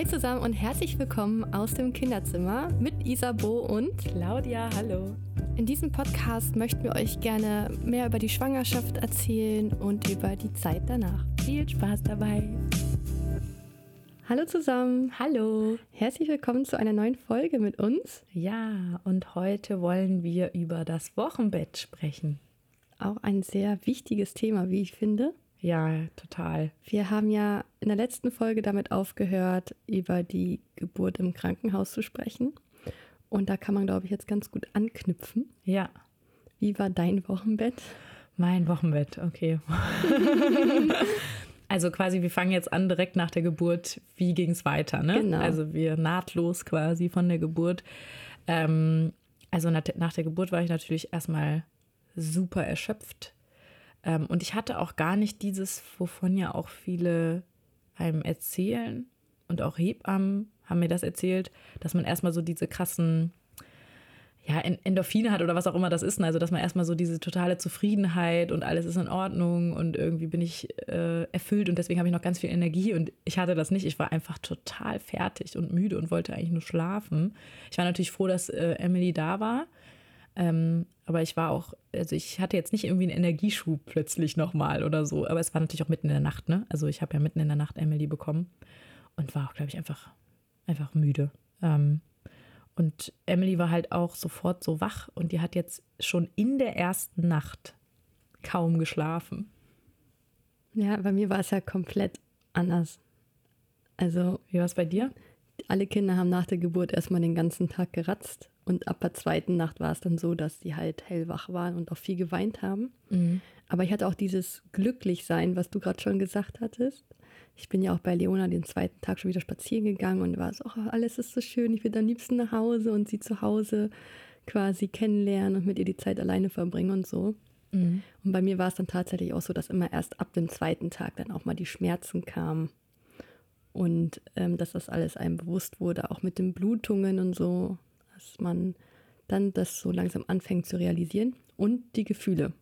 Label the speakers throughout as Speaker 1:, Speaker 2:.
Speaker 1: Hi zusammen und herzlich willkommen aus dem Kinderzimmer mit Isabo und
Speaker 2: Claudia. Hallo.
Speaker 1: In diesem Podcast möchten wir euch gerne mehr über die Schwangerschaft erzählen und über die Zeit danach.
Speaker 2: Viel Spaß dabei.
Speaker 1: Hallo zusammen.
Speaker 2: Hallo.
Speaker 1: Herzlich willkommen zu einer neuen Folge mit uns.
Speaker 2: Ja, und heute wollen wir über das Wochenbett sprechen.
Speaker 1: Auch ein sehr wichtiges Thema, wie ich finde.
Speaker 2: Ja, total.
Speaker 1: Wir haben ja in der letzten Folge damit aufgehört, über die Geburt im Krankenhaus zu sprechen. Und da kann man, glaube ich, jetzt ganz gut anknüpfen.
Speaker 2: Ja.
Speaker 1: Wie war dein Wochenbett?
Speaker 2: Mein Wochenbett, okay. also quasi, wir fangen jetzt an direkt nach der Geburt. Wie ging es weiter? Ne?
Speaker 1: Genau.
Speaker 2: Also wir nahtlos quasi von der Geburt. Ähm, also nach der Geburt war ich natürlich erstmal super erschöpft ähm, und ich hatte auch gar nicht dieses, wovon ja auch viele einem erzählen und auch Hebammen haben mir das erzählt, dass man erstmal so diese krassen ja, Endorphine hat oder was auch immer das ist. Also, dass man erstmal so diese totale Zufriedenheit und alles ist in Ordnung und irgendwie bin ich äh, erfüllt und deswegen habe ich noch ganz viel Energie und ich hatte das nicht. Ich war einfach total fertig und müde und wollte eigentlich nur schlafen. Ich war natürlich froh, dass äh, Emily da war ähm, aber ich war auch, also ich hatte jetzt nicht irgendwie einen Energieschub plötzlich nochmal oder so. Aber es war natürlich auch mitten in der Nacht, ne? Also ich habe ja mitten in der Nacht Emily bekommen und war auch, glaube ich, einfach, einfach müde. Ähm, und Emily war halt auch sofort so wach und die hat jetzt schon in der ersten Nacht kaum geschlafen.
Speaker 1: Ja, bei mir war es ja komplett anders. Also.
Speaker 2: Wie war es bei dir?
Speaker 1: Alle Kinder haben nach der Geburt erstmal den ganzen Tag geratzt und ab der zweiten Nacht war es dann so, dass die halt hellwach waren und auch viel geweint haben. Mhm. Aber ich hatte auch dieses Glücklichsein, was du gerade schon gesagt hattest. Ich bin ja auch bei Leona den zweiten Tag schon wieder spazieren gegangen und war so, oh, alles ist so schön, ich will am liebsten nach Hause und sie zu Hause quasi kennenlernen und mit ihr die Zeit alleine verbringen und so. Mhm. Und bei mir war es dann tatsächlich auch so, dass immer erst ab dem zweiten Tag dann auch mal die Schmerzen kamen und ähm, dass das alles einem bewusst wurde, auch mit den Blutungen und so dass man dann das so langsam anfängt zu realisieren und die Gefühle.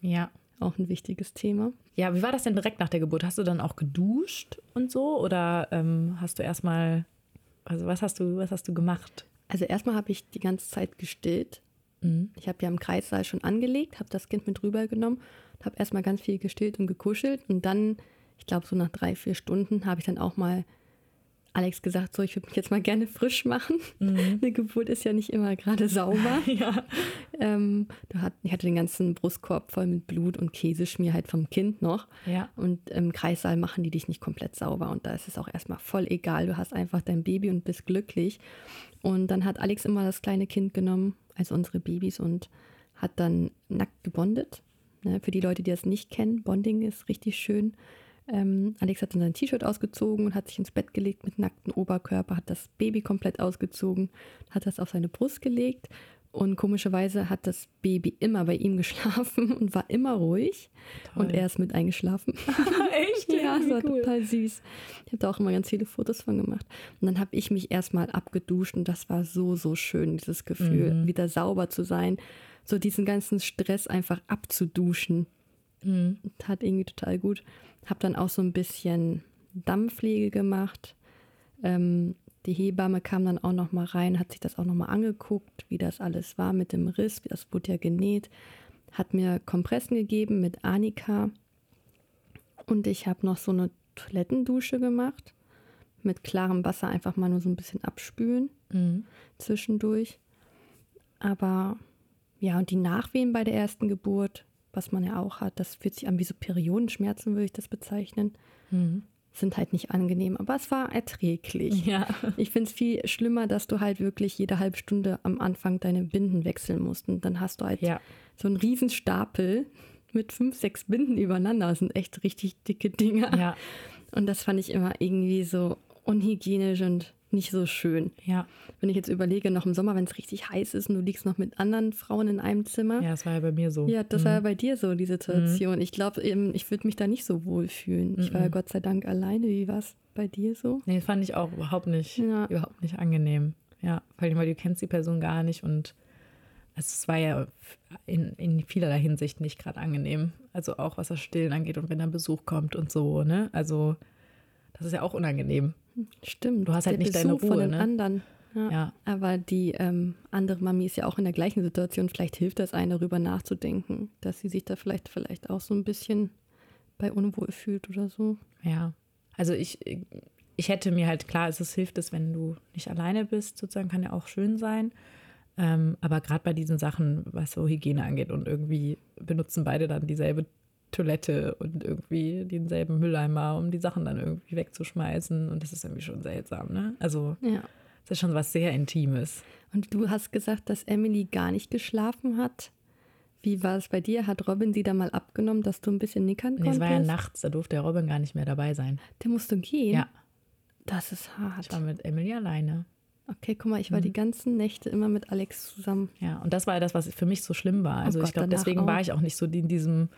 Speaker 2: Ja.
Speaker 1: Auch ein wichtiges Thema.
Speaker 2: Ja, wie war das denn direkt nach der Geburt? Hast du dann auch geduscht und so oder ähm, hast du erstmal, also was hast du, was hast du gemacht?
Speaker 1: Also erstmal habe ich die ganze Zeit gestillt. Mhm. Ich habe ja im Kreissaal schon angelegt, habe das Kind mit rübergenommen, habe erstmal ganz viel gestillt und gekuschelt und dann, ich glaube so nach drei, vier Stunden, habe ich dann auch mal Alex gesagt, so, ich würde mich jetzt mal gerne frisch machen. Mhm. Eine Geburt ist ja nicht immer gerade sauber.
Speaker 2: ja.
Speaker 1: Ähm, hat, ich hatte den ganzen Brustkorb voll mit Blut und Käseschmier halt vom Kind noch.
Speaker 2: Ja.
Speaker 1: Und im Kreissaal machen die dich nicht komplett sauber. Und da ist es auch erstmal voll egal. Du hast einfach dein Baby und bist glücklich. Und dann hat Alex immer das kleine Kind genommen, also unsere Babys, und hat dann nackt gebondet. Ne, für die Leute, die das nicht kennen, Bonding ist richtig schön. Ähm, Alex hat dann sein T-Shirt ausgezogen und hat sich ins Bett gelegt mit nacktem Oberkörper, hat das Baby komplett ausgezogen, hat das auf seine Brust gelegt und komischerweise hat das Baby immer bei ihm geschlafen und war immer ruhig. Toll. Und er ist mit eingeschlafen.
Speaker 2: Echt?
Speaker 1: ja, das war cool. total süß. Ich habe da auch immer ganz viele Fotos von gemacht. Und dann habe ich mich erstmal abgeduscht und das war so, so schön, dieses Gefühl, mhm. wieder sauber zu sein. So diesen ganzen Stress einfach abzuduschen. Mhm. Tat irgendwie total gut. Habe dann auch so ein bisschen Dampfpflege gemacht. Ähm, die Hebamme kam dann auch noch mal rein, hat sich das auch noch mal angeguckt, wie das alles war mit dem Riss, wie das wurde ja genäht, hat mir Kompressen gegeben mit Anika und ich habe noch so eine Toilettendusche gemacht mit klarem Wasser einfach mal nur so ein bisschen abspülen mhm. zwischendurch. Aber ja, und die Nachwehen bei der ersten Geburt was man ja auch hat. Das fühlt sich an wie so Periodenschmerzen, würde ich das bezeichnen. Mhm. Sind halt nicht angenehm, aber es war erträglich.
Speaker 2: Ja.
Speaker 1: Ich finde es viel schlimmer, dass du halt wirklich jede halbe Stunde am Anfang deine Binden wechseln musst. Und dann hast du halt ja. so einen Riesenstapel mit fünf, sechs Binden übereinander. Das sind echt richtig dicke Dinger.
Speaker 2: Ja.
Speaker 1: Und das fand ich immer irgendwie so unhygienisch und nicht so schön.
Speaker 2: Ja.
Speaker 1: Wenn ich jetzt überlege, noch im Sommer, wenn es richtig heiß ist und du liegst noch mit anderen Frauen in einem Zimmer.
Speaker 2: Ja, das war ja bei mir so.
Speaker 1: Ja, das mhm. war ja bei dir so, die Situation. Mhm. Ich glaube, ich würde mich da nicht so wohl fühlen. Ich war ja mhm. Gott sei Dank alleine. Wie war es bei dir so?
Speaker 2: Nee, das fand ich auch überhaupt nicht, ja. überhaupt nicht angenehm. Ja, vor allem, weil du kennst die Person gar nicht und es war ja in, in vielerlei Hinsicht nicht gerade angenehm. Also auch was das Stillen angeht und wenn dann Besuch kommt und so, ne? Also das ist ja auch unangenehm.
Speaker 1: Stimmt.
Speaker 2: Du hast halt
Speaker 1: der
Speaker 2: nicht deine
Speaker 1: Besuch
Speaker 2: Ruhe,
Speaker 1: von den
Speaker 2: ne?
Speaker 1: anderen. Ja.
Speaker 2: Ja.
Speaker 1: Aber die ähm, andere Mami ist ja auch in der gleichen Situation. Vielleicht hilft das einen, darüber nachzudenken, dass sie sich da vielleicht, vielleicht auch so ein bisschen bei unwohl fühlt oder so.
Speaker 2: Ja, also ich, ich hätte mir halt, klar, es hilft es, wenn du nicht alleine bist, sozusagen, kann ja auch schön sein. Ähm, aber gerade bei diesen Sachen, was so Hygiene angeht und irgendwie benutzen beide dann dieselbe Toilette und irgendwie denselben Mülleimer, um die Sachen dann irgendwie wegzuschmeißen. Und das ist irgendwie schon seltsam, ne? Also,
Speaker 1: Ja.
Speaker 2: das ist schon was sehr Intimes.
Speaker 1: Und du hast gesagt, dass Emily gar nicht geschlafen hat. Wie war es bei dir? Hat Robin sie da mal abgenommen, dass du ein bisschen nickern
Speaker 2: Nee,
Speaker 1: konntest?
Speaker 2: es war ja nachts, da durfte Robin gar nicht mehr dabei sein.
Speaker 1: Der musste gehen?
Speaker 2: Ja,
Speaker 1: Das ist hart.
Speaker 2: ich war mit Emily alleine.
Speaker 1: Okay, guck mal, ich war
Speaker 2: Mhm.
Speaker 1: die ganzen Nächte immer mit Alex zusammen.
Speaker 2: Ja, und das war das, was für mich so schlimm war. Also
Speaker 1: Oh Gott,
Speaker 2: ich glaube, deswegen war
Speaker 1: auch.
Speaker 2: ich auch nicht so in diesem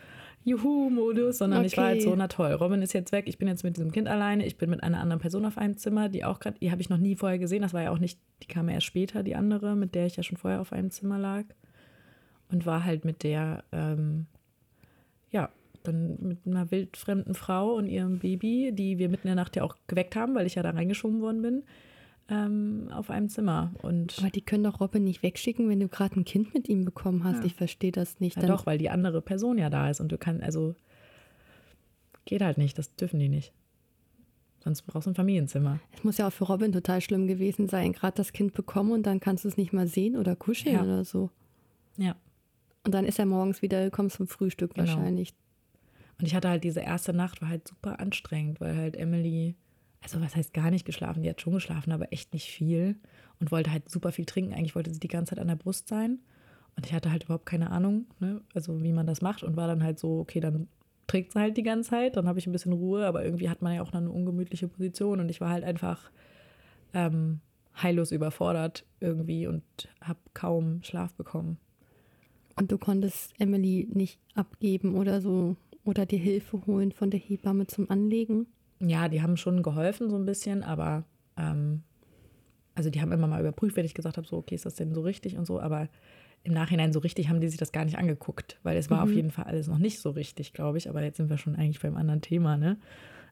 Speaker 2: Juhu-Modus, sondern ich war halt
Speaker 1: Okay.
Speaker 2: so, na toll, Robin ist jetzt weg, ich bin jetzt mit diesem Kind alleine, ich bin mit einer anderen Person auf einem Zimmer, die auch gerade, die habe ich noch nie vorher gesehen, das war ja auch nicht, die kam ja erst später, die andere, mit der ich ja schon vorher auf einem Zimmer lag. Und war halt mit der, ähm, ja, dann mit einer wildfremden Frau und ihrem Baby, die wir mitten in der Nacht ja auch geweckt haben, weil ich ja da reingeschoben worden bin, ähm, auf einem Zimmer. Und
Speaker 1: Aber die können doch Robin nicht wegschicken, wenn du gerade ein Kind mit ihm bekommen hast.
Speaker 2: Ja.
Speaker 1: Ich verstehe das nicht.
Speaker 2: Ja,
Speaker 1: Dann-
Speaker 2: doch, weil die andere Person ja da ist und du kannst, also geht halt nicht, das dürfen die nicht. Sonst brauchst du ein Familienzimmer.
Speaker 1: Es muss ja auch für Robin total schlimm gewesen sein, gerade das Kind bekommen und dann kannst du es nicht mal sehen oder kuscheln
Speaker 2: Ja.
Speaker 1: oder so.
Speaker 2: Ja.
Speaker 1: Und dann ist er morgens wieder gekommen zum Frühstück
Speaker 2: Genau.
Speaker 1: wahrscheinlich.
Speaker 2: Und ich hatte halt diese erste Nacht, war halt super anstrengend, weil halt Emily, also was heißt gar nicht geschlafen, die hat schon geschlafen, aber echt nicht viel und wollte halt super viel trinken. Eigentlich wollte sie die ganze Zeit an der Brust sein und ich hatte halt überhaupt keine Ahnung, ne? also wie man das macht und war dann halt so, okay, dann trägt sie halt die ganze Zeit, dann habe ich ein bisschen Ruhe, aber irgendwie hat man ja auch eine ungemütliche Position und ich war halt einfach ähm, heillos überfordert irgendwie und habe kaum Schlaf bekommen.
Speaker 1: Und du konntest Emily nicht abgeben oder so oder dir Hilfe holen von der Hebamme zum Anlegen.
Speaker 2: Ja, die haben schon geholfen so ein bisschen, aber ähm, also die haben immer mal überprüft, wenn ich gesagt habe, so, okay, ist das denn so richtig und so, aber im Nachhinein so richtig haben die sich das gar nicht angeguckt, weil es war auf jeden Fall alles noch nicht so richtig, glaube ich, aber jetzt sind wir schon eigentlich beim anderen Thema, ne?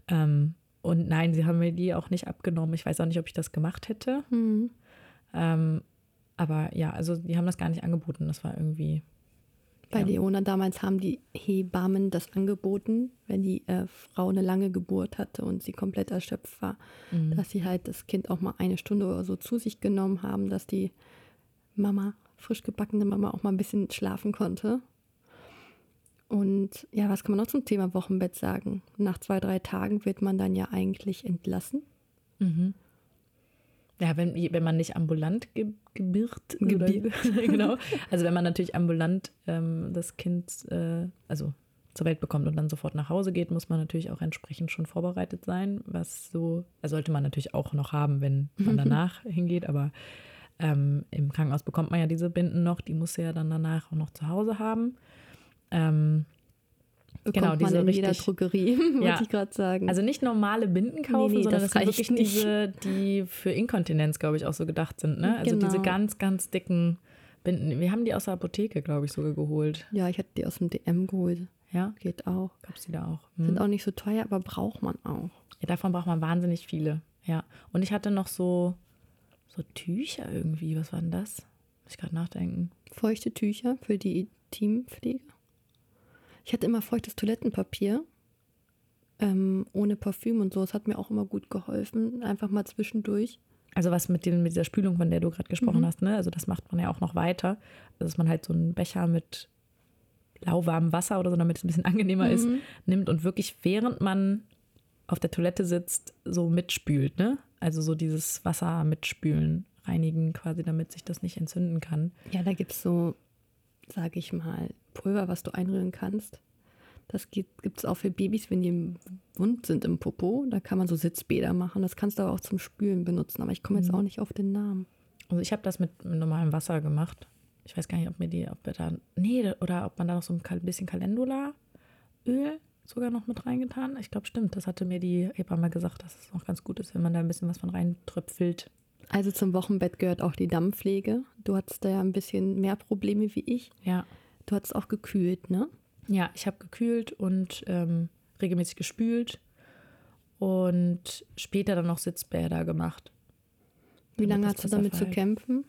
Speaker 2: Ähm, und nein, sie haben mir die auch nicht abgenommen. Ich weiß auch nicht, ob ich das gemacht hätte.
Speaker 1: Hm.
Speaker 2: Ähm, aber ja, also die haben das gar nicht angeboten. Das war irgendwie.
Speaker 1: Bei
Speaker 2: ja.
Speaker 1: Leona damals haben die Hebammen das angeboten, wenn die äh, Frau eine lange Geburt hatte und sie komplett erschöpft war,
Speaker 2: Mhm.
Speaker 1: dass sie halt das Kind auch mal eine Stunde oder so zu sich genommen haben, dass die Mama, frisch gebackene Mama, auch mal ein bisschen schlafen konnte. Und ja, was kann man noch zum Thema Wochenbett sagen? Nach zwei, drei Tagen wird man dann ja eigentlich entlassen.
Speaker 2: Mhm. Ja, wenn, wenn man nicht ambulant ge gebirgt, oder-
Speaker 1: Gebirgt.
Speaker 2: genau. Also wenn man natürlich ambulant ähm, das Kind äh, also zur Welt bekommt und dann sofort nach Hause geht, muss man natürlich auch entsprechend schon vorbereitet sein, was so, also sollte man natürlich auch noch haben, wenn man danach hingeht, aber ähm, im Krankenhaus bekommt man ja diese Binden noch, die muss ja dann danach auch noch zu Hause haben. Ähm,
Speaker 1: Bekommt
Speaker 2: Genau,
Speaker 1: man
Speaker 2: diese
Speaker 1: in jeder
Speaker 2: richtig-
Speaker 1: Drogerie, wollte
Speaker 2: Ja.
Speaker 1: ich gerade sagen.
Speaker 2: Also nicht normale Binden kaufen,
Speaker 1: Nee, nee,
Speaker 2: sondern
Speaker 1: das
Speaker 2: das, sind wirklich
Speaker 1: nicht.
Speaker 2: diese, die für Inkontinenz, glaube ich, auch so gedacht sind. Ne? Also
Speaker 1: Genau.
Speaker 2: diese ganz, ganz dicken Binden. Wir haben die aus der Apotheke, glaube ich, sogar geholt.
Speaker 1: ja, ich hatte die aus dem DM geholt.
Speaker 2: Ja,
Speaker 1: Geht auch.
Speaker 2: gab es die da auch.
Speaker 1: Sind
Speaker 2: Hm.
Speaker 1: auch nicht so teuer, aber braucht man auch.
Speaker 2: Ja, davon braucht man wahnsinnig viele. Ja. Und ich hatte noch so, so Tücher irgendwie. Was war denn das? Muss ich gerade nachdenken.
Speaker 1: Feuchte Tücher für die Teampflege. Ich hatte immer feuchtes Toilettenpapier. Ähm, ohne Parfüm und so. Das hat mir auch immer gut geholfen. Einfach mal zwischendurch.
Speaker 2: Also was mit, den, mit dieser Spülung, von der du gerade gesprochen
Speaker 1: Mhm.
Speaker 2: hast, ne? Also das macht man ja auch noch weiter. Also dass man halt so einen Becher mit lauwarmem Wasser oder so, damit es ein bisschen angenehmer ist,
Speaker 1: Mhm.
Speaker 2: nimmt und wirklich während man auf der Toilette sitzt, so mitspült, ne? Also so dieses Wasser mitspülen, reinigen quasi, damit sich das nicht entzünden kann.
Speaker 1: Ja, da gibt es so, sage ich mal, Pulver, was du einrühren kannst. Das gibt es auch für Babys, wenn die im wund sind im Popo. Da kann man so Sitzbäder machen. Das kannst du aber auch zum Spülen benutzen. Aber ich komme jetzt
Speaker 2: Mhm.
Speaker 1: auch nicht auf den Namen.
Speaker 2: Also ich habe das mit, normalem Wasser gemacht. Ich weiß gar nicht, ob mir die, ob wir da, nee, oder ob man da noch so ein bisschen Calendula-Öl sogar noch mit reingetan. Ich glaube, stimmt. Das hatte mir die Hebamme gesagt, dass es noch ganz gut ist, wenn man da ein bisschen was von reintröpfelt.
Speaker 1: Also zum Wochenbett gehört auch die Dammpflege. Du hattest da ja ein bisschen mehr Probleme wie ich.
Speaker 2: Ja,
Speaker 1: Du hattest auch gekühlt, ne?
Speaker 2: ja ich habe gekühlt und ähm, regelmäßig gespült. und später dann noch Sitzbäder gemacht.
Speaker 1: Wie lange hast du damit zu kämpfen?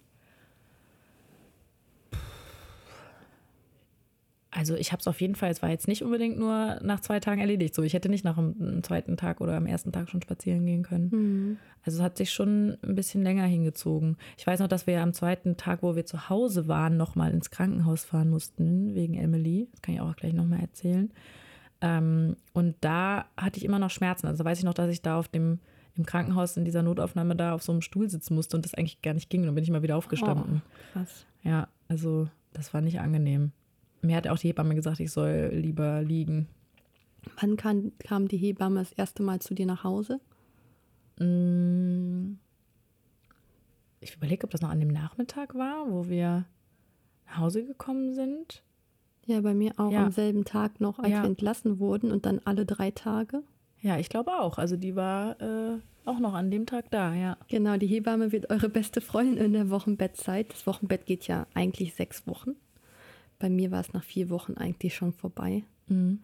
Speaker 2: Also ich habe es auf jeden Fall, es war jetzt nicht unbedingt nur nach zwei Tagen erledigt. So, ich hätte nicht nach dem zweiten Tag oder am ersten Tag schon spazieren gehen können. Mhm. Also es hat sich schon ein bisschen länger hingezogen. Ich weiß noch, dass wir ja am zweiten Tag, wo wir zu Hause waren, nochmal ins Krankenhaus fahren mussten, wegen Emily. Das kann ich auch gleich nochmal erzählen. Ähm, und da hatte ich immer noch Schmerzen. Also weiß ich noch, dass ich da auf dem im Krankenhaus in dieser Notaufnahme da auf so einem Stuhl sitzen musste und das eigentlich gar nicht ging. Und dann bin ich mal wieder aufgestanden. Oh, krass. Ja, also das war nicht angenehm. Mir hat auch die Hebamme gesagt, ich soll lieber liegen.
Speaker 1: Wann kam, kam die Hebamme das erste Mal zu dir nach Hause?
Speaker 2: Mm. Ich überlege, ob das noch an dem Nachmittag war, wo wir nach Hause gekommen sind.
Speaker 1: Ja, bei mir auch ja. am selben Tag noch, als ja. wir entlassen wurden und dann alle drei Tage.
Speaker 2: Ja, ich glaube auch. Also die war äh, auch noch an dem Tag da, ja.
Speaker 1: Genau, die Hebamme wird eure beste Freundin in der Wochenbettzeit. Das Wochenbett geht ja eigentlich sechs Wochen. Bei mir war es nach vier Wochen eigentlich schon vorbei. Mhm.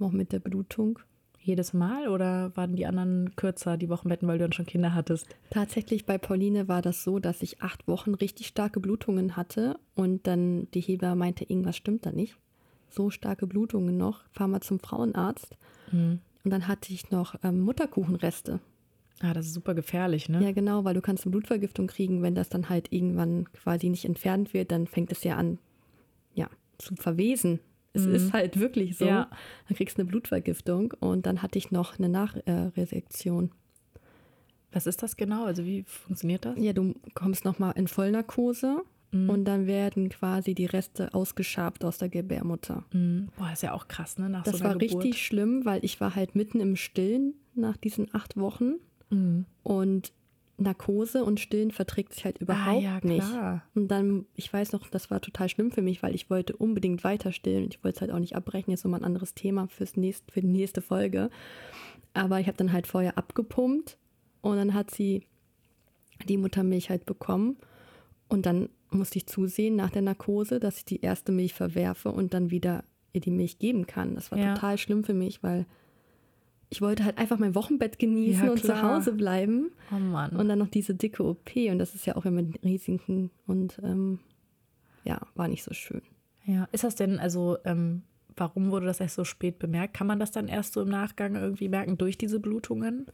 Speaker 1: Auch mit der Blutung.
Speaker 2: Jedes Mal oder waren die anderen kürzer, die Wochenbetten, weil du dann schon Kinder hattest?
Speaker 1: Tatsächlich bei Pauline war das so, dass ich acht Wochen richtig starke Blutungen hatte und dann die Hebamme meinte, irgendwas stimmt da nicht. So starke Blutungen noch. Fahr mal zum Frauenarzt. Mhm. Und dann hatte ich noch ähm, Mutterkuchenreste.
Speaker 2: Ah, das ist super gefährlich, ne?
Speaker 1: Ja, genau, weil du kannst eine Blutvergiftung kriegen, wenn das dann halt irgendwann quasi nicht entfernt wird, dann fängt es ja an, zu verwesen. Es mhm. ist halt wirklich so. Ja. Dann kriegst du eine Blutvergiftung und dann hatte ich noch eine Nachresektion.
Speaker 2: Was ist das genau? Also wie funktioniert das?
Speaker 1: Ja, du kommst nochmal in Vollnarkose mhm. und dann werden quasi die Reste ausgeschabt aus der Gebärmutter.
Speaker 2: Mhm. Boah, ist ja auch krass, ne?
Speaker 1: Nach das so war Geburt. richtig schlimm, weil ich war halt mitten im Stillen nach diesen acht Wochen mhm. und Narkose und Stillen verträgt sich halt ah, überhaupt ah, ja, nicht. Und dann, ich weiß noch, das war total schlimm für mich, weil ich wollte unbedingt weiter stillen und ich wollte es halt auch nicht abbrechen. Jetzt nochmal ein anderes Thema fürs nächst, für die nächste Folge. Aber ich habe dann halt vorher abgepumpt und dann hat sie die Muttermilch halt bekommen. Und dann musste ich zusehen nach der Narkose, dass ich die erste Milch verwerfe und dann wieder ihr die Milch geben kann. Das war ja. total schlimm für mich, weil ich wollte halt einfach mein Wochenbett genießen ja, und zu Hause bleiben.
Speaker 2: Oh Mann.
Speaker 1: Und dann noch diese dicke OP. Und das ist ja auch immer mit Risiken. Und ähm, ja, war nicht so schön.
Speaker 2: Ja, ist das denn, also, ähm, warum wurde das erst so spät bemerkt? Kann man das dann erst so im Nachgang irgendwie merken durch diese Blutungen?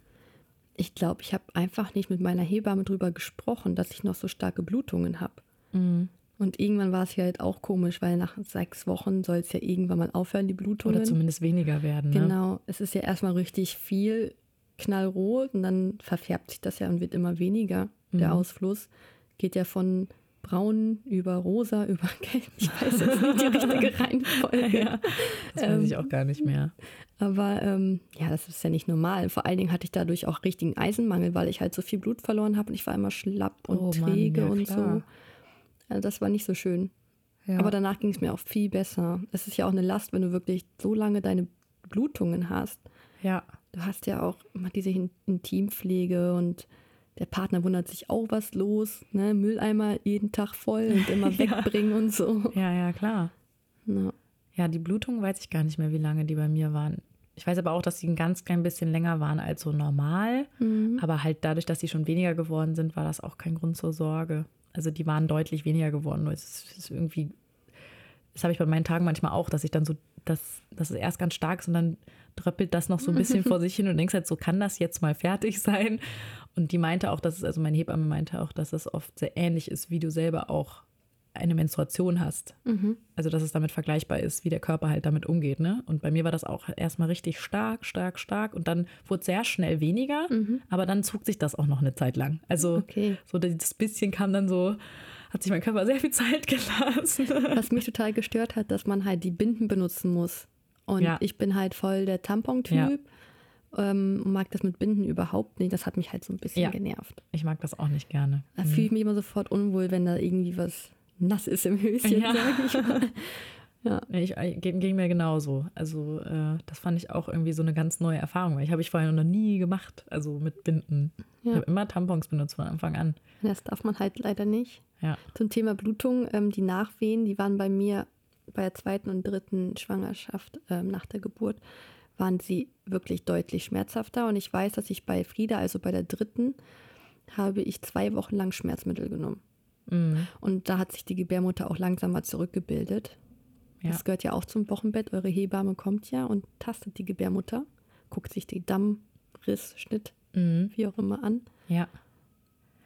Speaker 1: Ich glaube, ich habe einfach nicht mit meiner Hebamme drüber gesprochen, dass ich noch so starke Blutungen habe. Mhm. Und irgendwann war es ja halt auch komisch, weil nach sechs Wochen soll es ja irgendwann mal aufhören, die Blutungen.
Speaker 2: Oder zumindest weniger werden.
Speaker 1: Ne? Genau. Es ist ja erstmal richtig viel knallrot und dann verfärbt sich das ja und wird immer weniger. Mhm. Der Ausfluss geht ja von braun über rosa über gelb. Ich weiß jetzt nicht die richtige Reihenfolge. Ja,
Speaker 2: das weiß ähm, ich auch gar nicht mehr.
Speaker 1: Aber ähm, ja, das ist ja nicht normal. Vor allen Dingen hatte ich dadurch auch richtigen Eisenmangel, weil ich halt so viel Blut verloren habe und ich war immer schlapp und oh, träge Mann, ja, und klar. so. Also das war nicht so schön. Ja. Aber danach ging es mir auch viel besser. Es ist ja auch eine Last, wenn du wirklich so lange deine Blutungen hast.
Speaker 2: Ja.
Speaker 1: Du hast ja auch immer diese Intimpflege und der Partner wundert sich auch, was los. Ne? Mülleimer jeden Tag voll und immer ja. wegbringen und so.
Speaker 2: Ja, ja, klar. Ja. ja, die Blutungen weiß ich gar nicht mehr, wie lange die bei mir waren. Ich weiß aber auch, dass sie ein ganz klein bisschen länger waren als so normal. Mhm. Aber halt dadurch, dass sie schon weniger geworden sind, war das auch kein Grund zur Sorge. Also die waren deutlich weniger geworden. Es ist irgendwie, das habe ich bei meinen Tagen manchmal auch, dass ich dann so, dass, dass es erst ganz stark ist und dann dröppelt das noch so ein bisschen vor sich hin und denkst halt, so kann das jetzt mal fertig sein. Und die meinte auch, dass es, also meine Hebamme meinte auch, dass es oft sehr ähnlich ist, wie du selber auch eine Menstruation hast. Mhm. Also, dass es damit vergleichbar ist, wie der Körper halt damit umgeht. Ne? Und bei mir war das auch erstmal richtig stark, stark, stark. Und dann wurde es sehr schnell weniger, mhm. aber dann zog sich das auch noch eine Zeit lang. Also, okay. so das bisschen kam dann so, hat sich mein Körper sehr viel Zeit gelassen.
Speaker 1: Was mich total gestört hat, dass man halt die Binden benutzen muss. Und ja. ich bin halt voll der Tampon-Typ. Ja. Ähm, mag das mit Binden überhaupt nicht. Das hat mich halt so ein bisschen ja. genervt.
Speaker 2: Ich mag das auch nicht gerne.
Speaker 1: Da mhm. fühle ich mich immer sofort unwohl, wenn da irgendwie was nass ist im Höschen, ja. sage ich mal.
Speaker 2: Ja. Ich, äh, ging, ging, mir genauso. Also äh, das fand ich auch irgendwie so eine ganz neue Erfahrung, weil ich habe ich vorher noch nie gemacht, also mit Binden. Ja. Ich habe immer Tampons benutzt von Anfang an.
Speaker 1: Das darf man halt leider nicht.
Speaker 2: Ja.
Speaker 1: Zum Thema Blutung, ähm, die Nachwehen, die waren bei mir bei der zweiten und dritten Schwangerschaft ähm, nach der Geburt, waren sie wirklich deutlich schmerzhafter. Und ich weiß, dass ich bei Frieda, also bei der dritten, habe ich zwei Wochen lang Schmerzmittel genommen. Mhm. Und da hat sich die Gebärmutter auch langsamer zurückgebildet. Ja. Das gehört ja auch zum Wochenbett. Eure Hebamme kommt ja und tastet die Gebärmutter, guckt sich die Dammriss, Schnitt, mhm. wie auch immer an.
Speaker 2: Ja.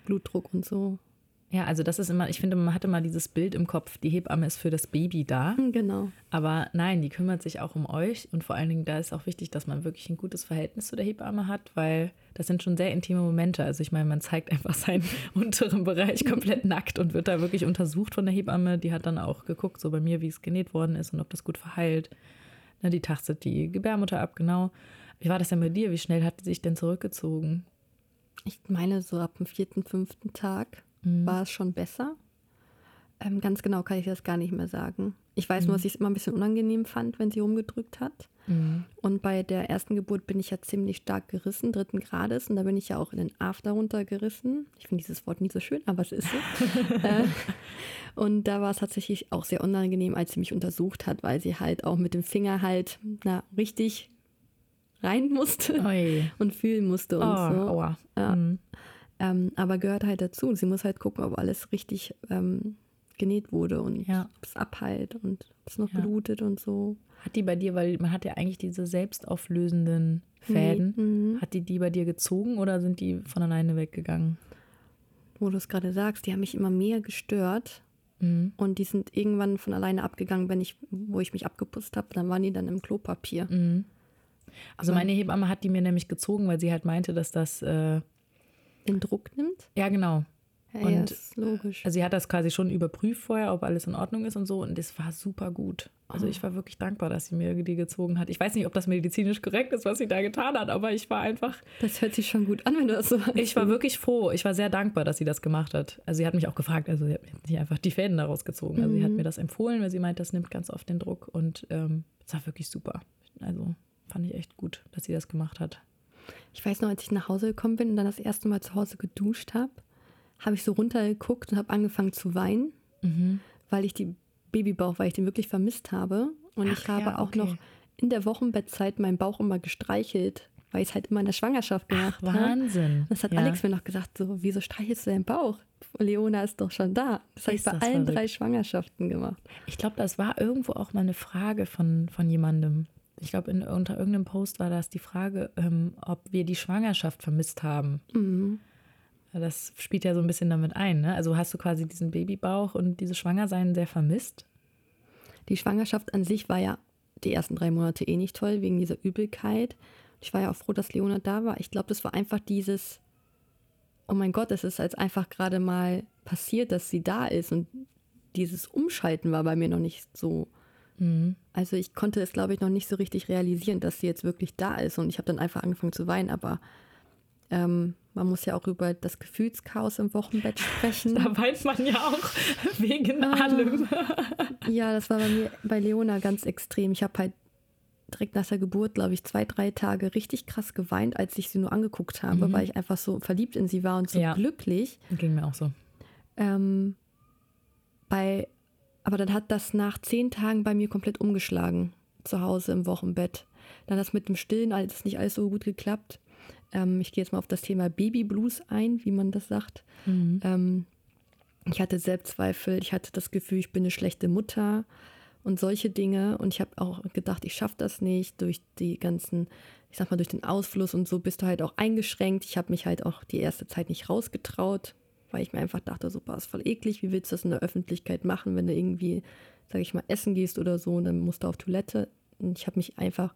Speaker 1: Blutdruck und so.
Speaker 2: Ja, also das ist immer, ich finde, man hat immer dieses Bild im Kopf, die Hebamme ist für das Baby da.
Speaker 1: Genau.
Speaker 2: Aber nein, die kümmert sich auch um euch und vor allen Dingen da ist auch wichtig, dass man wirklich ein gutes Verhältnis zu der Hebamme hat, weil das sind schon sehr intime Momente. Also ich meine, man zeigt einfach seinen unteren Bereich komplett nackt und wird da wirklich untersucht von der Hebamme. Die hat dann auch geguckt, so bei mir, wie es genäht worden ist und ob das gut verheilt. Na, die tastet die Gebärmutter ab, genau. Wie war das denn bei dir? Wie schnell hat sie sich denn zurückgezogen?
Speaker 1: Ich meine, so ab dem vierten, fünften Tag mhm. war es schon besser. Ähm, ganz genau kann ich das gar nicht mehr sagen. Ich weiß mhm. nur, dass ich es immer ein bisschen unangenehm fand, wenn sie rumgedrückt hat. Mhm. Und bei der ersten Geburt bin ich ja ziemlich stark gerissen, dritten Grades. Und da bin ich ja auch in den After runtergerissen. Ich finde dieses Wort nie so schön, aber es ist so. äh, und da war es tatsächlich auch sehr unangenehm, als sie mich untersucht hat, weil sie halt auch mit dem Finger halt na, richtig rein musste Oi. und fühlen musste und oh, so. Aua. Ja. Mhm. Ähm, aber gehört halt dazu. Sie muss halt gucken, ob alles richtig ähm, genäht wurde und ja. ob es abheilt und ob es noch ja. blutet und so.
Speaker 2: Hat die bei dir, weil man hat ja eigentlich diese selbstauflösenden Fäden, nee. mhm. hat die die bei dir gezogen oder sind die von alleine weggegangen?
Speaker 1: Wo du es gerade sagst, die haben mich immer mehr gestört. Mhm. Und die sind irgendwann von alleine abgegangen, wenn ich, wo ich mich abgeputzt habe, dann waren die dann im Klopapier. Mhm.
Speaker 2: Also meine Hebamme hat die mir nämlich gezogen, weil sie halt meinte, dass das äh,
Speaker 1: den Druck nimmt.
Speaker 2: Ja, genau.
Speaker 1: Ja, und ja, ist logisch.
Speaker 2: Also sie hat das quasi schon überprüft vorher, ob alles in Ordnung ist und so. Und es war super gut. Also oh. ich war wirklich dankbar, dass sie mir die gezogen hat. Ich weiß nicht, ob das medizinisch korrekt ist, was sie da getan hat, aber ich war einfach.
Speaker 1: Das hört sich schon gut an, wenn du das so
Speaker 2: hast. Ich war wirklich froh. Ich war sehr dankbar, dass sie das gemacht hat. Also sie hat mich auch gefragt, also sie hat nicht einfach die Fäden daraus gezogen. Also mhm. sie hat mhm. mir das empfohlen, weil sie meint, das nimmt ganz oft den Druck. Und ähm, es war wirklich super. Also fand ich echt gut, dass sie das gemacht hat.
Speaker 1: Ich weiß noch, als ich nach Hause gekommen bin und dann das erste Mal zu Hause geduscht habe, habe ich so runtergeguckt und habe angefangen zu weinen, mhm. weil ich die Babybauch, weil ich den wirklich vermisst habe. Und Ach, ich habe ja, auch noch in der Wochenbettzeit meinen Bauch immer gestreichelt, weil ich es halt immer in der Schwangerschaft gemacht
Speaker 2: habe. Wahnsinn.
Speaker 1: Das hat ja. Alex mir noch gesagt, so, wieso streichelst du deinen Bauch? Leona ist doch schon da. Das habe ich bei allen verrückt. drei Schwangerschaften gemacht.
Speaker 2: Ich glaube, das war irgendwo auch mal eine Frage von, von jemandem ich glaube, unter irgendeinem Post war das die Frage, ähm, ob wir die Schwangerschaft vermisst haben. Mhm. Das spielt ja so ein bisschen damit ein. Ne? Also hast du quasi diesen Babybauch und dieses Schwangersein sehr vermisst?
Speaker 1: Die Schwangerschaft an sich war ja die ersten drei Monate eh nicht toll, wegen dieser Übelkeit. Ich war ja auch froh, dass Leona da war. Ich glaube, das war einfach dieses, oh mein Gott, es ist jetzt einfach gerade mal passiert, dass sie da ist. Und dieses Umschalten war bei mir noch nicht so Mhm. Also ich konnte es, glaube ich, noch nicht so richtig realisieren, dass sie jetzt wirklich da ist. Und ich habe dann einfach angefangen zu weinen. Aber ähm, man muss ja auch über das Gefühlschaos im Wochenbett sprechen.
Speaker 2: Da weint man ja auch wegen ah, allem.
Speaker 1: ja, das war bei mir, bei Leona ganz extrem. Ich habe halt direkt nach der Geburt, glaube ich, zwei, drei Tage richtig krass geweint, als ich sie nur angeguckt habe, mhm. weil ich einfach so verliebt in sie war und so ja. glücklich.
Speaker 2: Ging mir auch so.
Speaker 1: Ähm, bei aber dann hat das nach zehn Tagen bei mir komplett umgeschlagen, zu Hause im Wochenbett. Dann das mit dem Stillen, alles nicht alles so gut geklappt. Ähm, ich gehe jetzt mal auf das Thema Babyblues ein, wie man das sagt. Mhm. Ähm, ich hatte Selbstzweifel, ich hatte das Gefühl, ich bin eine schlechte Mutter und solche Dinge. Und ich habe auch gedacht, ich schaffe das nicht durch die ganzen, ich sag mal, durch den Ausfluss und so bist du halt auch eingeschränkt. Ich habe mich halt auch die erste Zeit nicht rausgetraut, weil ich mir einfach dachte, boah, ist voll eklig, wie willst du das in der Öffentlichkeit machen, wenn du irgendwie, sag ich mal, essen gehst oder so und dann musst du auf Toilette. Und ich habe mich einfach,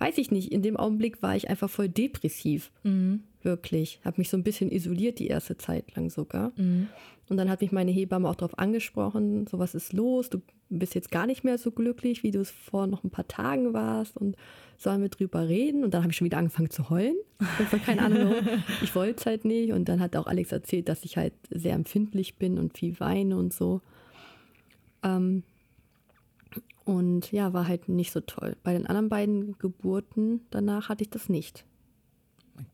Speaker 1: weiß ich nicht, in dem Augenblick war ich einfach voll depressiv. Mhm. Wirklich. Habe mich so ein bisschen isoliert die erste Zeit lang sogar. Mhm. Und dann hat mich meine Hebamme auch darauf angesprochen, so was ist los, du bist jetzt gar nicht mehr so glücklich, wie du es vor noch ein paar Tagen warst und sollen wir drüber reden? Und dann habe ich schon wieder angefangen zu heulen. Ich keine Ahnung, ich wollte es halt nicht. Und dann hat auch Alex erzählt, dass ich halt sehr empfindlich bin und viel weine und so. Ähm, und ja, war halt nicht so toll. Bei den anderen beiden Geburten danach hatte ich das nicht.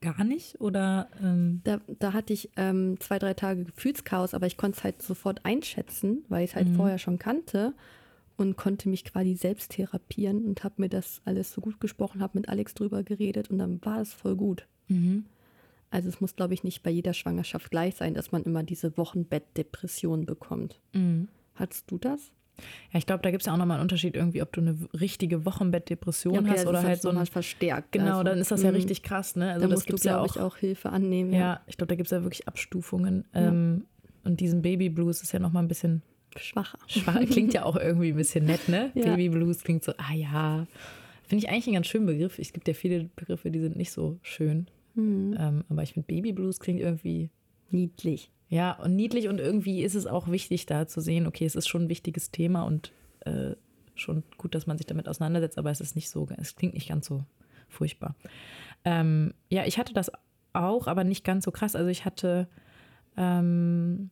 Speaker 2: Gar nicht? Oder? Ähm
Speaker 1: da, da hatte ich ähm, zwei, drei Tage Gefühlschaos, aber ich konnte es halt sofort einschätzen, weil ich es halt mhm. vorher schon kannte. und konnte mich quasi selbst therapieren und habe mir das alles so gut gesprochen, habe mit Alex drüber geredet und dann war es voll gut. Mhm. Also es muss, glaube ich, nicht bei jeder Schwangerschaft gleich sein, dass man immer diese Wochenbettdepression bekommt. Mhm. Hattest du das?
Speaker 2: Ja, ich glaube, da gibt es ja auch nochmal einen Unterschied irgendwie, ob du eine richtige Wochenbettdepression ja, okay, hast oder halt so ein
Speaker 1: verstärkt.
Speaker 2: Genau, also, dann ist das ja mhm. richtig krass, ne?
Speaker 1: Also da das gibt ja auch, auch Hilfe annehmen.
Speaker 2: Ja, ja ich glaube, da gibt es ja wirklich Abstufungen. Ja. Ähm, und diesen Baby Blues ist ja nochmal ein bisschen
Speaker 1: schwacher.
Speaker 2: Schwach. Klingt ja auch irgendwie ein bisschen nett, ne? Baby Blues klingt so, ah ja. Finde ich eigentlich einen ganz schönen Begriff. Es gibt ja viele Begriffe, die sind nicht so schön. Mhm. Ähm, aber ich finde Baby Blues klingt irgendwie
Speaker 1: niedlich.
Speaker 2: Ja, und niedlich und irgendwie ist es auch wichtig, da zu sehen, okay, es ist schon ein wichtiges Thema und äh, schon gut, dass man sich damit auseinandersetzt, aber es ist nicht so, es klingt nicht ganz so furchtbar. Ähm, ja, ich hatte das auch, aber nicht ganz so krass. Also ich hatte, ähm,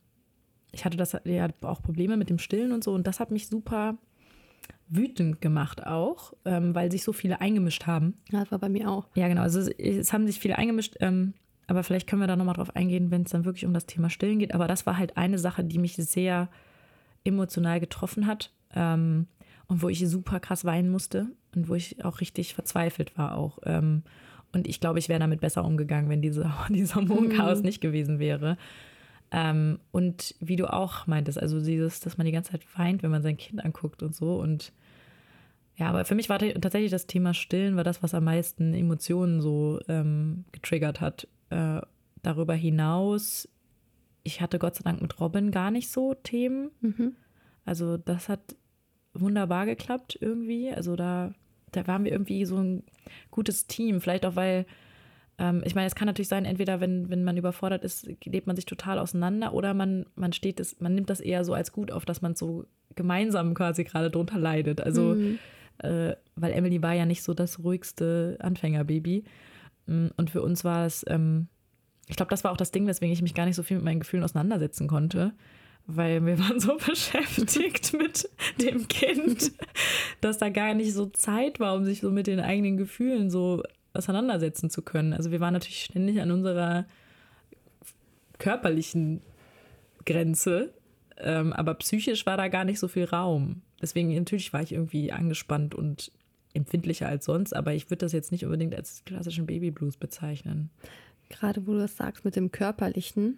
Speaker 2: ich hatte das ja auch Probleme mit dem Stillen und so und das hat mich super wütend gemacht auch, ähm, weil sich so viele eingemischt haben.
Speaker 1: Ja, das war bei mir auch.
Speaker 2: Ja, genau. Also es, es haben sich viele eingemischt. Ähm, aber vielleicht können wir da nochmal drauf eingehen, wenn es dann wirklich um das Thema Stillen geht. Aber das war halt eine Sache, die mich sehr emotional getroffen hat ähm, und wo ich super krass weinen musste und wo ich auch richtig verzweifelt war auch. Ähm, und ich glaube, ich wäre damit besser umgegangen, wenn diese, dieser Hormonchaos mhm. nicht gewesen wäre. Ähm, und wie du auch meintest, also dieses, dass man die ganze Zeit weint, wenn man sein Kind anguckt und so. Und ja, aber für mich war tatsächlich das Thema Stillen war das, was am meisten Emotionen so ähm, getriggert hat äh, darüber hinaus, ich hatte Gott sei Dank mit Robin gar nicht so Themen. Mhm. Also das hat wunderbar geklappt irgendwie. Also da, da waren wir irgendwie so ein gutes Team. Vielleicht auch, weil, ähm, ich meine, es kann natürlich sein, entweder wenn, wenn man überfordert ist, lebt man sich total auseinander oder man, man steht es, man nimmt das eher so als gut auf, dass man so gemeinsam quasi gerade drunter leidet. Also, mhm. äh, weil Emily war ja nicht so das ruhigste Anfängerbaby. Mm, und für uns war es, ähm, ich glaube, das war auch das Ding, weswegen ich mich gar nicht so viel mit meinen Gefühlen auseinandersetzen konnte, weil wir waren so beschäftigt mit dem Kind, dass da gar nicht so Zeit war, um sich so mit den eigenen Gefühlen so auseinandersetzen zu können. Also wir waren natürlich ständig an unserer körperlichen Grenze, ähm, aber psychisch war da gar nicht so viel Raum. Deswegen natürlich war ich irgendwie angespannt und empfindlicher als sonst, aber ich würde das jetzt nicht unbedingt als klassischen Babyblues bezeichnen.
Speaker 1: Gerade wo du das sagst mit dem körperlichen,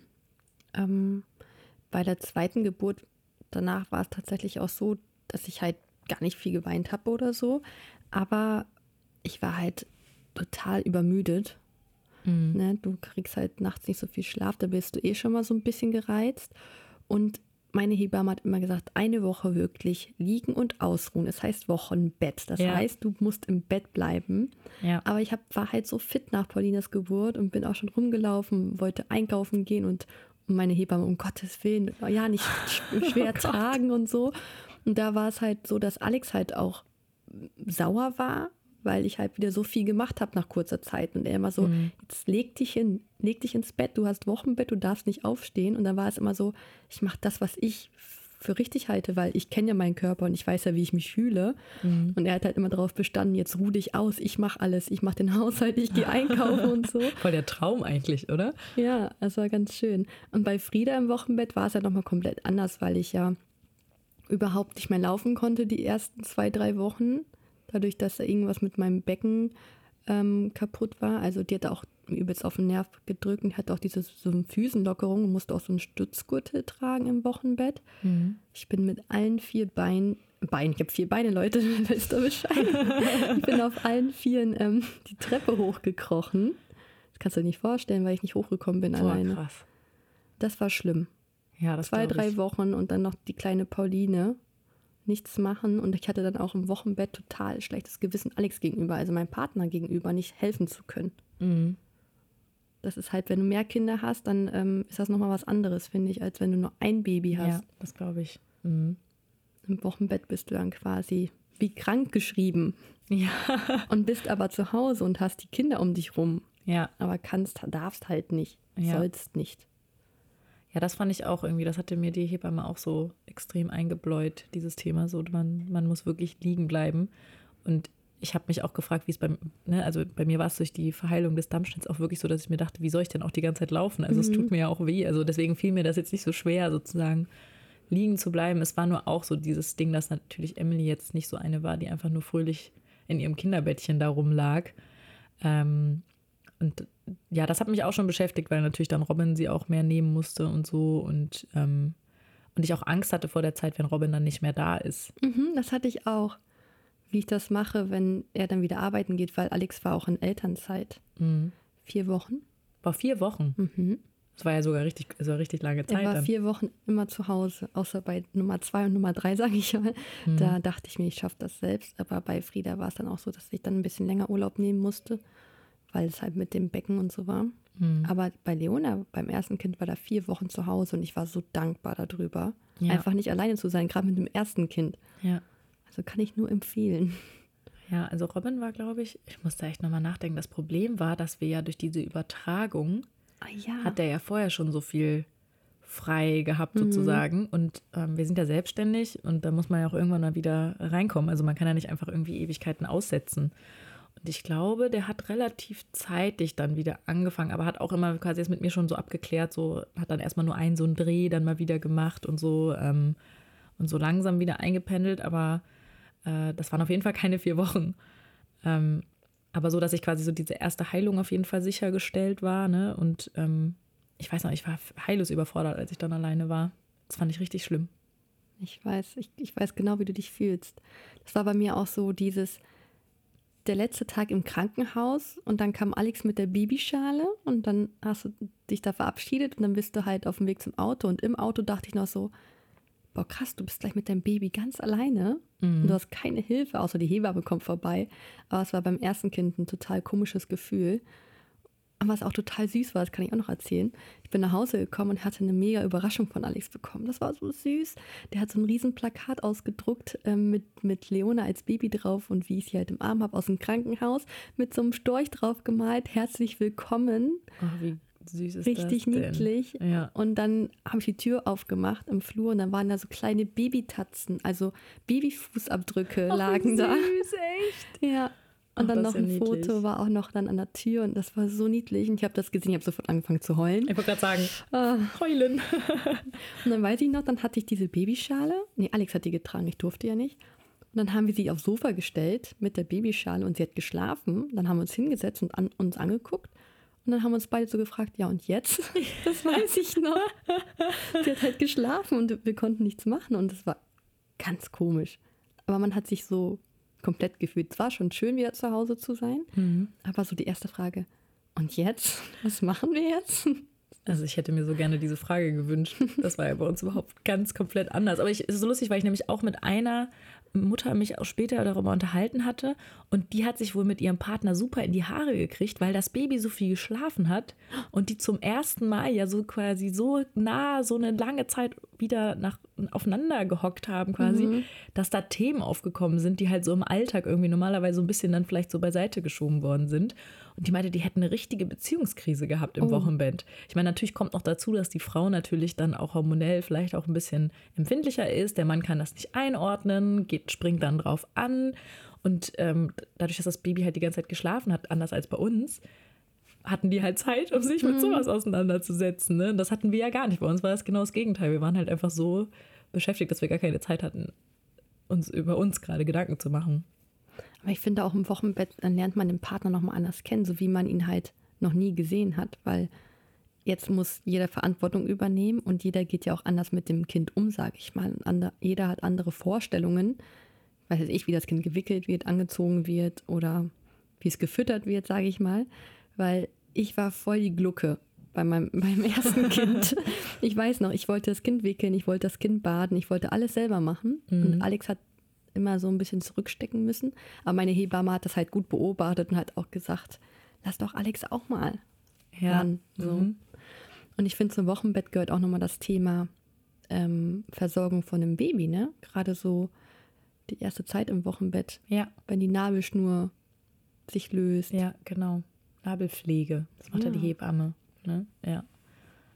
Speaker 1: ähm, bei der zweiten Geburt danach war es tatsächlich auch so, dass ich halt gar nicht viel geweint habe oder so, aber ich war halt total übermüdet. Mhm. Ne? Du kriegst halt nachts nicht so viel Schlaf, da bist du eh schon mal so ein bisschen gereizt und meine Hebamme hat immer gesagt, eine Woche wirklich liegen und ausruhen. Das heißt Wochenbett. Das ja. heißt, du musst im Bett bleiben. Ja. Aber ich hab, war halt so fit nach Paulinas Geburt und bin auch schon rumgelaufen, wollte einkaufen gehen und meine Hebamme, um Gottes Willen, ja, nicht schwer oh tragen und so. Und da war es halt so, dass Alex halt auch sauer war, weil ich halt wieder so viel gemacht habe nach kurzer Zeit. Und er immer so, mhm. jetzt leg dich hin, leg dich ins Bett, du hast Wochenbett, du darfst nicht aufstehen. Und dann war es immer so, ich mache das, was ich für richtig halte, weil ich kenne ja meinen Körper und ich weiß ja, wie ich mich fühle. Mhm. Und er hat halt immer darauf bestanden, jetzt ruh dich aus, ich mache alles, ich mache den Haushalt, ich gehe einkaufen und so.
Speaker 2: Voll der Traum eigentlich, oder?
Speaker 1: Ja, das war ganz schön. Und bei Frieda im Wochenbett war es ja nochmal komplett anders, weil ich ja überhaupt nicht mehr laufen konnte die ersten zwei, drei Wochen dadurch, dass da irgendwas mit meinem Becken ähm, kaputt war. Also die hat auch übelst auf den Nerv gedrückt und hatte auch diese so Füßenlockerung und musste auch so einen Stützgürtel tragen im Wochenbett. Mhm. Ich bin mit allen vier Beinen, Beinen, ich habe vier Beine, Leute, wisst ihr Bescheid. ich bin auf allen vieren ähm, die Treppe hochgekrochen. Das kannst du dir nicht vorstellen, weil ich nicht hochgekommen bin Boah, alleine. Krass. Das war schlimm. Ja, das Zwei, drei. Wochen und dann noch die kleine Pauline nichts machen und ich hatte dann auch im Wochenbett total schlechtes Gewissen Alex gegenüber, also meinem Partner gegenüber, nicht helfen zu können. Mhm. Das ist halt, wenn du mehr Kinder hast, dann ähm, ist das nochmal was anderes, finde ich, als wenn du nur ein Baby hast. Ja,
Speaker 2: das glaube ich. Mhm.
Speaker 1: Im Wochenbett bist du dann quasi wie krank geschrieben.
Speaker 2: Ja.
Speaker 1: Und bist aber zu Hause und hast die Kinder um dich rum.
Speaker 2: Ja.
Speaker 1: Aber kannst, darfst halt nicht, ja. sollst nicht.
Speaker 2: Ja, das fand ich auch irgendwie, das hatte mir die Hebamme auch so extrem eingebläut, dieses Thema. So, man, man muss wirklich liegen bleiben. Und ich habe mich auch gefragt, wie es beim, ne, also bei mir war es durch die Verheilung des Dammschnitts auch wirklich so, dass ich mir dachte, wie soll ich denn auch die ganze Zeit laufen? Also mhm. es tut mir ja auch weh. Also deswegen fiel mir das jetzt nicht so schwer, sozusagen liegen zu bleiben. Es war nur auch so dieses Ding, dass natürlich Emily jetzt nicht so eine war, die einfach nur fröhlich in ihrem Kinderbettchen da rumlag. Ähm, und ja, das hat mich auch schon beschäftigt, weil natürlich dann Robin sie auch mehr nehmen musste und so. Und, ähm, und ich auch Angst hatte vor der Zeit, wenn Robin dann nicht mehr da ist.
Speaker 1: Mhm, das hatte ich auch. Wie ich das mache, wenn er dann wieder arbeiten geht, weil Alex war auch in Elternzeit. Mhm. Vier Wochen.
Speaker 2: War vier Wochen? Mhm. Das war ja sogar richtig, also richtig lange Zeit.
Speaker 1: Er war
Speaker 2: dann.
Speaker 1: vier Wochen immer zu Hause, außer bei Nummer zwei und Nummer drei, sage ich mal. Mhm. Da dachte ich mir, ich schaffe das selbst. Aber bei Frieda war es dann auch so, dass ich dann ein bisschen länger Urlaub nehmen musste, weil es halt mit dem Becken und so war. Mhm. Aber bei Leona, beim ersten Kind, war da vier Wochen zu Hause und ich war so dankbar darüber, ja. einfach nicht alleine zu sein, gerade mit dem ersten Kind.
Speaker 2: Ja.
Speaker 1: Also kann ich nur empfehlen.
Speaker 2: Ja, also Robin war, glaube ich, ich muss da echt nochmal nachdenken. Das Problem war, dass wir ja durch diese Übertragung
Speaker 1: Ah, ja.
Speaker 2: hat er ja vorher schon so viel frei gehabt mhm. sozusagen. Und ähm, wir sind ja selbstständig und da muss man ja auch irgendwann mal wieder reinkommen. Also man kann ja nicht einfach irgendwie Ewigkeiten aussetzen. Ich glaube, der hat relativ zeitig dann wieder angefangen, aber hat auch immer quasi jetzt mit mir schon so abgeklärt, so hat dann erstmal nur einen so einen Dreh dann mal wieder gemacht und so ähm, und so langsam wieder eingependelt, aber äh, das waren auf jeden Fall keine vier Wochen. Ähm, aber so, dass ich quasi so diese erste Heilung auf jeden Fall sichergestellt war. Ne? Und ähm, ich weiß noch, ich war heillos überfordert, als ich dann alleine war. Das fand ich richtig schlimm.
Speaker 1: Ich weiß, ich, ich weiß genau, wie du dich fühlst. Das war bei mir auch so dieses, der letzte Tag im Krankenhaus und dann kam Alex mit der Babyschale und dann hast du dich da verabschiedet und dann bist du halt auf dem Weg zum Auto und im Auto dachte ich noch so, boah krass, du bist gleich mit deinem Baby ganz alleine mhm. und du hast keine Hilfe, außer die Hebamme kommt vorbei. Aber es war beim ersten Kind ein total komisches Gefühl. Was auch total süß war, das kann ich auch noch erzählen. Ich bin nach Hause gekommen und hatte eine mega Überraschung von Alex bekommen. Das war so süß. Der hat so ein riesen Plakat ausgedruckt äh, mit, mit Leona als Baby drauf und wie ich sie halt im Arm habe aus dem Krankenhaus mit so einem Storch drauf gemalt. Herzlich willkommen.
Speaker 2: Oh, wie süß ist
Speaker 1: Richtig
Speaker 2: das
Speaker 1: niedlich.
Speaker 2: Ja.
Speaker 1: Und dann habe ich die Tür aufgemacht im Flur und dann waren da so kleine Babytatzen, also Babyfußabdrücke
Speaker 2: Ach,
Speaker 1: lagen
Speaker 2: süß,
Speaker 1: da.
Speaker 2: echt?
Speaker 1: Ja. Und
Speaker 2: Ach,
Speaker 1: dann
Speaker 2: das
Speaker 1: noch
Speaker 2: ja
Speaker 1: ein
Speaker 2: niedlich.
Speaker 1: Foto war auch noch dann an der Tür und das war so niedlich. Und ich habe das gesehen, ich habe sofort angefangen zu heulen.
Speaker 2: Ich wollte gerade sagen,
Speaker 1: Ah.
Speaker 2: heulen.
Speaker 1: Und dann weiß ich noch, dann hatte ich diese Babyschale. Nee, Alex hat die getragen, ich durfte ja nicht. Und dann haben wir sie aufs Sofa gestellt mit der Babyschale und sie hat geschlafen. Dann haben wir uns hingesetzt und an, uns angeguckt. Und dann haben wir uns beide so gefragt, ja und jetzt? Das weiß ich noch. sie hat halt geschlafen und wir konnten nichts machen und es war ganz komisch. Aber man hat sich so komplett gefühlt. Es war schon schön, wieder zu Hause zu sein. Aber so die erste Frage, und jetzt? Was machen wir jetzt?
Speaker 2: Also ich hätte mir so gerne diese Frage gewünscht. Das war ja bei uns überhaupt ganz komplett anders. Aber ich, es ist so lustig, weil ich nämlich auch mit einer Mutter mich auch später darüber unterhalten hatte und die hat sich wohl mit ihrem Partner super in die Haare gekriegt, weil das Baby so viel geschlafen hat und die zum ersten Mal ja so quasi so nah so eine lange Zeit wieder nach, aufeinander gehockt haben quasi, dass da Themen aufgekommen sind, die halt so im Alltag irgendwie normalerweise so ein bisschen dann vielleicht so beiseite geschoben worden sind. Und die meinte, die hätten eine richtige Beziehungskrise gehabt im
Speaker 1: Oh.
Speaker 2: Wochenbett. Ich meine, natürlich kommt noch dazu, dass die Frau natürlich dann auch hormonell vielleicht auch ein bisschen empfindlicher ist. Der Mann kann das nicht einordnen, geht, springt dann drauf an. Und ähm, dadurch, dass das Baby halt die ganze Zeit geschlafen hat, anders als bei uns, hatten die halt Zeit, um sich mit sowas auseinanderzusetzen. Ne? Und das hatten wir ja gar nicht. Bei uns war das genau das Gegenteil. Wir waren halt einfach so beschäftigt, dass wir gar keine Zeit hatten, uns über uns gerade Gedanken zu machen.
Speaker 1: Aber ich finde auch im Wochenbett, dann lernt man den Partner nochmal anders kennen, so wie man ihn halt noch nie gesehen hat, weil jetzt muss jeder Verantwortung übernehmen und jeder geht ja auch anders mit dem Kind um, sage ich mal. Ander, jeder hat andere Vorstellungen, weiß jetzt ich, wie das Kind gewickelt wird, angezogen wird oder wie es gefüttert wird, sage ich mal, weil ich war voll die Glucke bei meinem, beim ersten Kind. Ich weiß noch, ich wollte das Kind wickeln, ich wollte das Kind baden, ich wollte alles selber machen. Und Alex hat immer so ein bisschen zurückstecken müssen. Aber meine Hebamme hat das halt gut beobachtet und hat auch gesagt, lass doch Alex auch mal ran. So.
Speaker 2: Mhm.
Speaker 1: Und ich finde, zum Wochenbett gehört auch nochmal das Thema ähm, Versorgung von einem Baby, ne? Gerade so die erste Zeit im Wochenbett,
Speaker 2: Ja,
Speaker 1: wenn die Nabelschnur sich löst.
Speaker 2: ja, genau. Nabelpflege. Das macht ja,
Speaker 1: Ja.
Speaker 2: die Hebamme. Ne? Ja.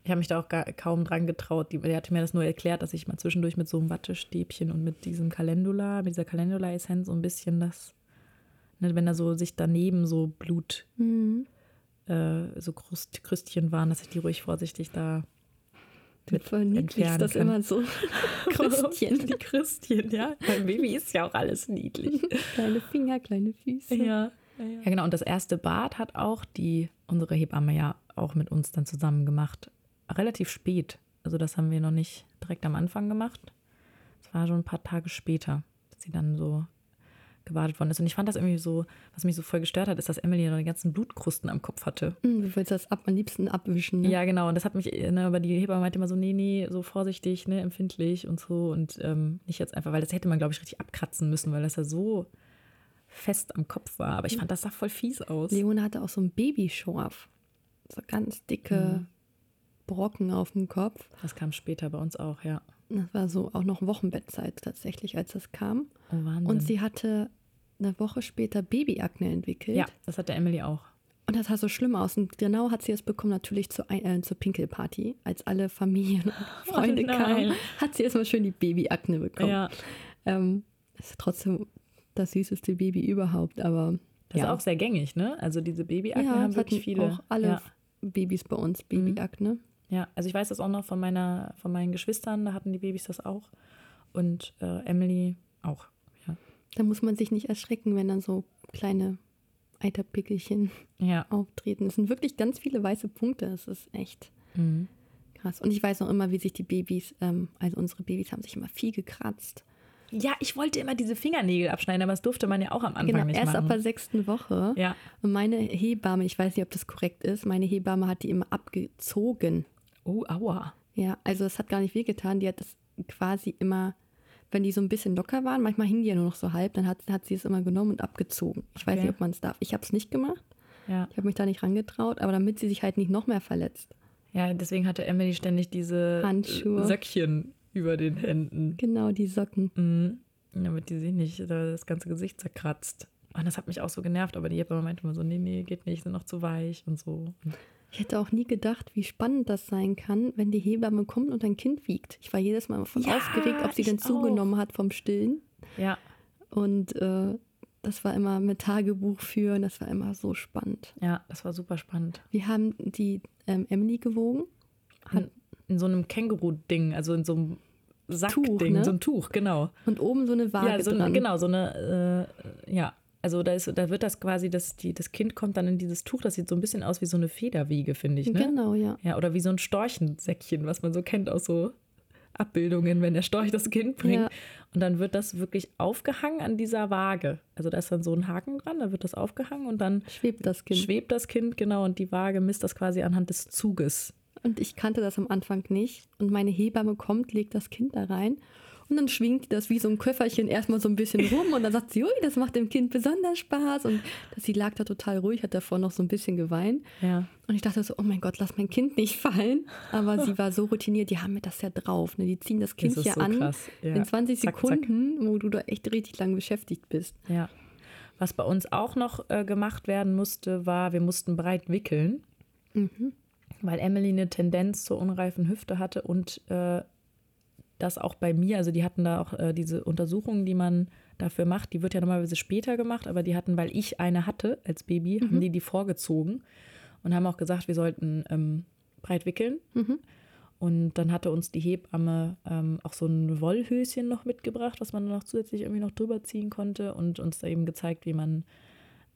Speaker 2: Ich habe mich da auch gar, kaum dran getraut. Die, die hatte mir das nur erklärt, dass ich mal zwischendurch mit so einem Wattestäbchen und mit diesem Calendula, mit dieser Calendula-Essenz so ein bisschen das, ne, wenn da so sich daneben so Blut,
Speaker 1: Mhm.
Speaker 2: äh, so Krust, Krüstchen waren, dass ich die ruhig vorsichtig da mit
Speaker 1: verniedlichst das
Speaker 2: kann.
Speaker 1: immer so. Christchen.
Speaker 2: Die Christchen, ja. Beim Baby ist ja auch alles niedlich.
Speaker 1: kleine Finger, kleine Füße.
Speaker 2: Ja. Ja, genau. Und das erste Bad hat auch die, unsere Hebamme ja auch mit uns dann zusammen gemacht. Relativ spät. Also das haben wir noch nicht direkt am Anfang gemacht. Es war schon ein paar Tage später, dass sie dann so gebadet worden ist. Und ich fand das irgendwie so, was mich so voll gestört hat, ist, dass Emily noch die ganzen Blutkrusten am Kopf hatte.
Speaker 1: Hm, Du willst das ab, am liebsten abwischen. Ne?
Speaker 2: Ja, genau. Und das hat mich, ne, aber die Hebamme meinte immer so, nee, nee, so vorsichtig, ne, empfindlich und so. Und ähm, nicht jetzt einfach, weil das hätte man, glaube ich, richtig abkratzen müssen, weil das ja so fest am Kopf war. Aber ich fand, das sah voll fies aus.
Speaker 1: Leona hatte auch so einen Babyschorf. So ganz dicke Brocken auf dem Kopf.
Speaker 2: Das kam später bei uns auch, ja.
Speaker 1: Das war so auch noch Wochenbettzeit tatsächlich, als das kam.
Speaker 2: Oh, Wahnsinn.
Speaker 1: Und sie hatte eine Woche später Babyakne entwickelt.
Speaker 2: ja, das hat der Emily auch.
Speaker 1: Und das sah so schlimm aus. Und genau hat sie es bekommen, natürlich zur, Ein- äh, zur Pinkelparty. Als alle Familien und Freunde
Speaker 2: Oh
Speaker 1: kamen, hat sie erstmal schön die Babyakne bekommen.
Speaker 2: Ja,
Speaker 1: Ähm, ist trotzdem das süßeste Baby überhaupt, aber
Speaker 2: das
Speaker 1: ja.
Speaker 2: ist auch sehr gängig, ne? Also diese Babyakne
Speaker 1: ja,
Speaker 2: haben wirklich
Speaker 1: hatten
Speaker 2: viele.
Speaker 1: auch alle
Speaker 2: Ja.
Speaker 1: Babys bei uns Babyakne.
Speaker 2: Ja, also ich weiß das auch noch von meiner, von meinen Geschwistern, da hatten die Babys das auch. Und äh, Emily auch. Ja.
Speaker 1: Da muss man sich nicht erschrecken, wenn dann so kleine Eiterpickelchen
Speaker 2: Ja.
Speaker 1: auftreten. Es sind wirklich ganz viele weiße Punkte. Es ist echt
Speaker 2: Mhm.
Speaker 1: krass. Und ich weiß noch immer, wie sich die Babys, ähm, also unsere Babys haben sich immer viel gekratzt.
Speaker 2: Ja, ich wollte immer diese Fingernägel abschneiden, aber das durfte man ja auch am Anfang
Speaker 1: genau,
Speaker 2: nicht
Speaker 1: erst
Speaker 2: machen.
Speaker 1: ab der sechsten Woche.
Speaker 2: ja.
Speaker 1: Und meine Hebamme, ich weiß nicht, ob das korrekt ist, meine Hebamme hat die immer abgezogen.
Speaker 2: Oh, aua.
Speaker 1: Ja, also es hat gar nicht wehgetan. Die hat das quasi immer, wenn die so ein bisschen locker waren, manchmal hingen die ja nur noch so halb, dann hat, hat sie es immer genommen und abgezogen. Ich weiß
Speaker 2: Okay.
Speaker 1: nicht, ob man es darf. Ich habe es nicht gemacht.
Speaker 2: Ja.
Speaker 1: Ich habe mich da nicht rangetraut, aber damit sie sich halt nicht noch mehr verletzt.
Speaker 2: ja, deswegen hatte Emily ständig diese
Speaker 1: Handschuhe.
Speaker 2: Söckchen über den Händen.
Speaker 1: Genau, die Socken.
Speaker 2: Mhm. Damit die sich nicht da das ganze Gesicht zerkratzt. Und das hat mich auch so genervt, aber die Hebamme meinte immer so, nee, nee, geht nicht, sind noch zu weich und so.
Speaker 1: Ich hätte auch nie gedacht, wie spannend das sein kann, wenn die Hebamme kommt und ein Kind wiegt. Ich war jedes Mal voll
Speaker 2: Ja,
Speaker 1: aufgeregt, ob sie denn zugenommen hat vom Stillen.
Speaker 2: ja,
Speaker 1: Und äh, das war immer mit Tagebuch führen, das war immer so spannend.
Speaker 2: ja, das war super spannend.
Speaker 1: Wir haben die ähm, Emily gewogen. Hat,
Speaker 2: In, so einem Känguru-Ding, also in so einem Sackding,
Speaker 1: Tuch, ne?
Speaker 2: so ein Tuch, genau.
Speaker 1: und oben so eine Waage
Speaker 2: Ja, so,
Speaker 1: dran.
Speaker 2: genau, so eine, äh, ja. Also da, ist, da wird das quasi, das, die, das Kind kommt dann in dieses Tuch, das sieht so ein bisschen aus wie so eine Federwiege, finde ich, ne?
Speaker 1: Genau, ja.
Speaker 2: Ja, oder wie so ein Storchensäckchen, was man so kennt aus so Abbildungen, wenn der Storch das Kind bringt.
Speaker 1: Ja.
Speaker 2: Und dann wird das wirklich aufgehangen an dieser Waage. Also da ist dann so ein Haken dran, da wird das aufgehangen und dann
Speaker 1: Schwebt das Kind.
Speaker 2: schwebt das Kind, genau, und die Waage misst das quasi anhand des Zuges.
Speaker 1: Und ich kannte das am Anfang nicht. Und meine Hebamme kommt, legt das Kind da rein. Und dann schwingt die das wie so ein Köfferchen erstmal so ein bisschen rum. Und dann sagt sie, ui, das macht dem Kind besonders Spaß. Und sie lag da total ruhig, hat davor noch so ein bisschen geweint.
Speaker 2: Ja.
Speaker 1: Und ich dachte so, oh mein Gott, lass mein Kind nicht fallen. Aber sie war so routiniert, die haben mir das ja drauf. Ne? Die ziehen das Kind
Speaker 2: ist
Speaker 1: hier
Speaker 2: so
Speaker 1: an
Speaker 2: krass, ja.
Speaker 1: in 20
Speaker 2: Zack, zack.
Speaker 1: Sekunden, wo du da echt richtig lang beschäftigt bist.
Speaker 2: Ja. Was bei uns auch noch äh, gemacht werden musste, war, wir mussten breit wickeln, weil Emily eine Tendenz zur unreifen Hüfte hatte und äh, das auch bei mir, also die hatten da auch äh, diese Untersuchungen, die man dafür macht, die wird ja normalerweise später gemacht, aber die hatten, weil ich eine hatte als Baby, haben die die vorgezogen und haben auch gesagt, wir sollten ähm, breit wickeln. Und dann hatte uns die Hebamme ähm, auch so ein Wollhöschen noch mitgebracht, was man noch zusätzlich irgendwie noch drüber ziehen konnte und uns da eben gezeigt, wie man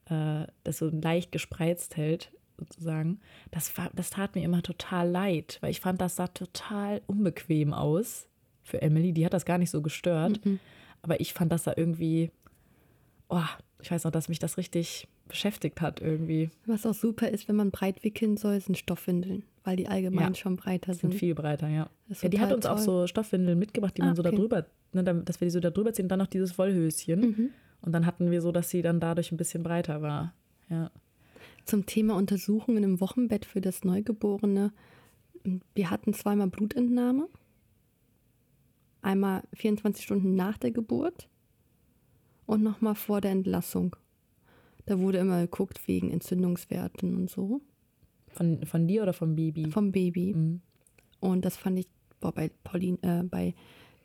Speaker 2: äh, das so leicht gespreizt hält, sozusagen. Das, war, das tat mir immer total leid, weil ich fand, das sah total unbequem aus für Emily. Die hat das gar nicht so gestört. Aber ich fand das da irgendwie, oh, ich weiß noch, dass mich das richtig beschäftigt hat irgendwie.
Speaker 1: Was auch super ist, wenn man breit wickeln soll, sind Stoffwindeln, weil die allgemein
Speaker 2: Ja.
Speaker 1: schon breiter
Speaker 2: Sind
Speaker 1: sind.
Speaker 2: viel breiter, ja. Ja die hat uns auch
Speaker 1: toll.
Speaker 2: so Stoffwindeln mitgebracht, die
Speaker 1: Ah,
Speaker 2: man so da
Speaker 1: okay.
Speaker 2: drüber, ne, da- dass wir die so da drüber ziehen und dann noch dieses Wollhöschen.
Speaker 1: Mhm.
Speaker 2: Und dann hatten wir so, dass sie dann dadurch ein bisschen breiter war. Ja.
Speaker 1: Zum Thema Untersuchungen im Wochenbett für das Neugeborene. Wir hatten zweimal Blutentnahme. Einmal 24 Stunden nach der Geburt und nochmal vor der Entlassung. Da wurde immer geguckt wegen Entzündungswerten und so
Speaker 2: Von, von dir oder vom Baby?
Speaker 1: vom Baby.
Speaker 2: Mhm.
Speaker 1: Und das fand ich boah, bei Pauline, äh, bei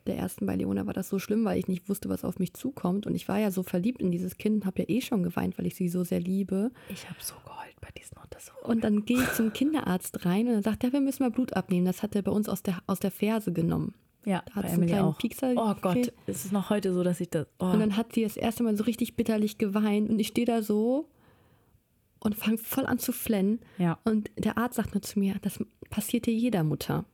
Speaker 1: der ersten bei Leona war das so schlimm, weil ich nicht wusste, was auf mich zukommt. Und ich war ja so verliebt in dieses Kind, habe ja eh schon geweint, weil ich sie so sehr liebe.
Speaker 2: Ich habe so geheult bei diesen Untersuchungen.
Speaker 1: Und dann gehe ich zum Kinderarzt rein und er sagt, ja, wir müssen mal Blut abnehmen. Das hat er bei uns aus der, aus der Ferse genommen.
Speaker 2: Ja,
Speaker 1: Da hat
Speaker 2: bei Emily
Speaker 1: kleinen
Speaker 2: auch.
Speaker 1: Piekser
Speaker 2: oh Gott,
Speaker 1: gekriegt.
Speaker 2: es ist noch heute so, dass ich das. Oh.
Speaker 1: Und dann hat sie das erste Mal so richtig bitterlich geweint und ich stehe da so und fange voll an zu flennen.
Speaker 2: ja.
Speaker 1: Und der Arzt sagt nur zu mir, das passiert dir jeder Mutter.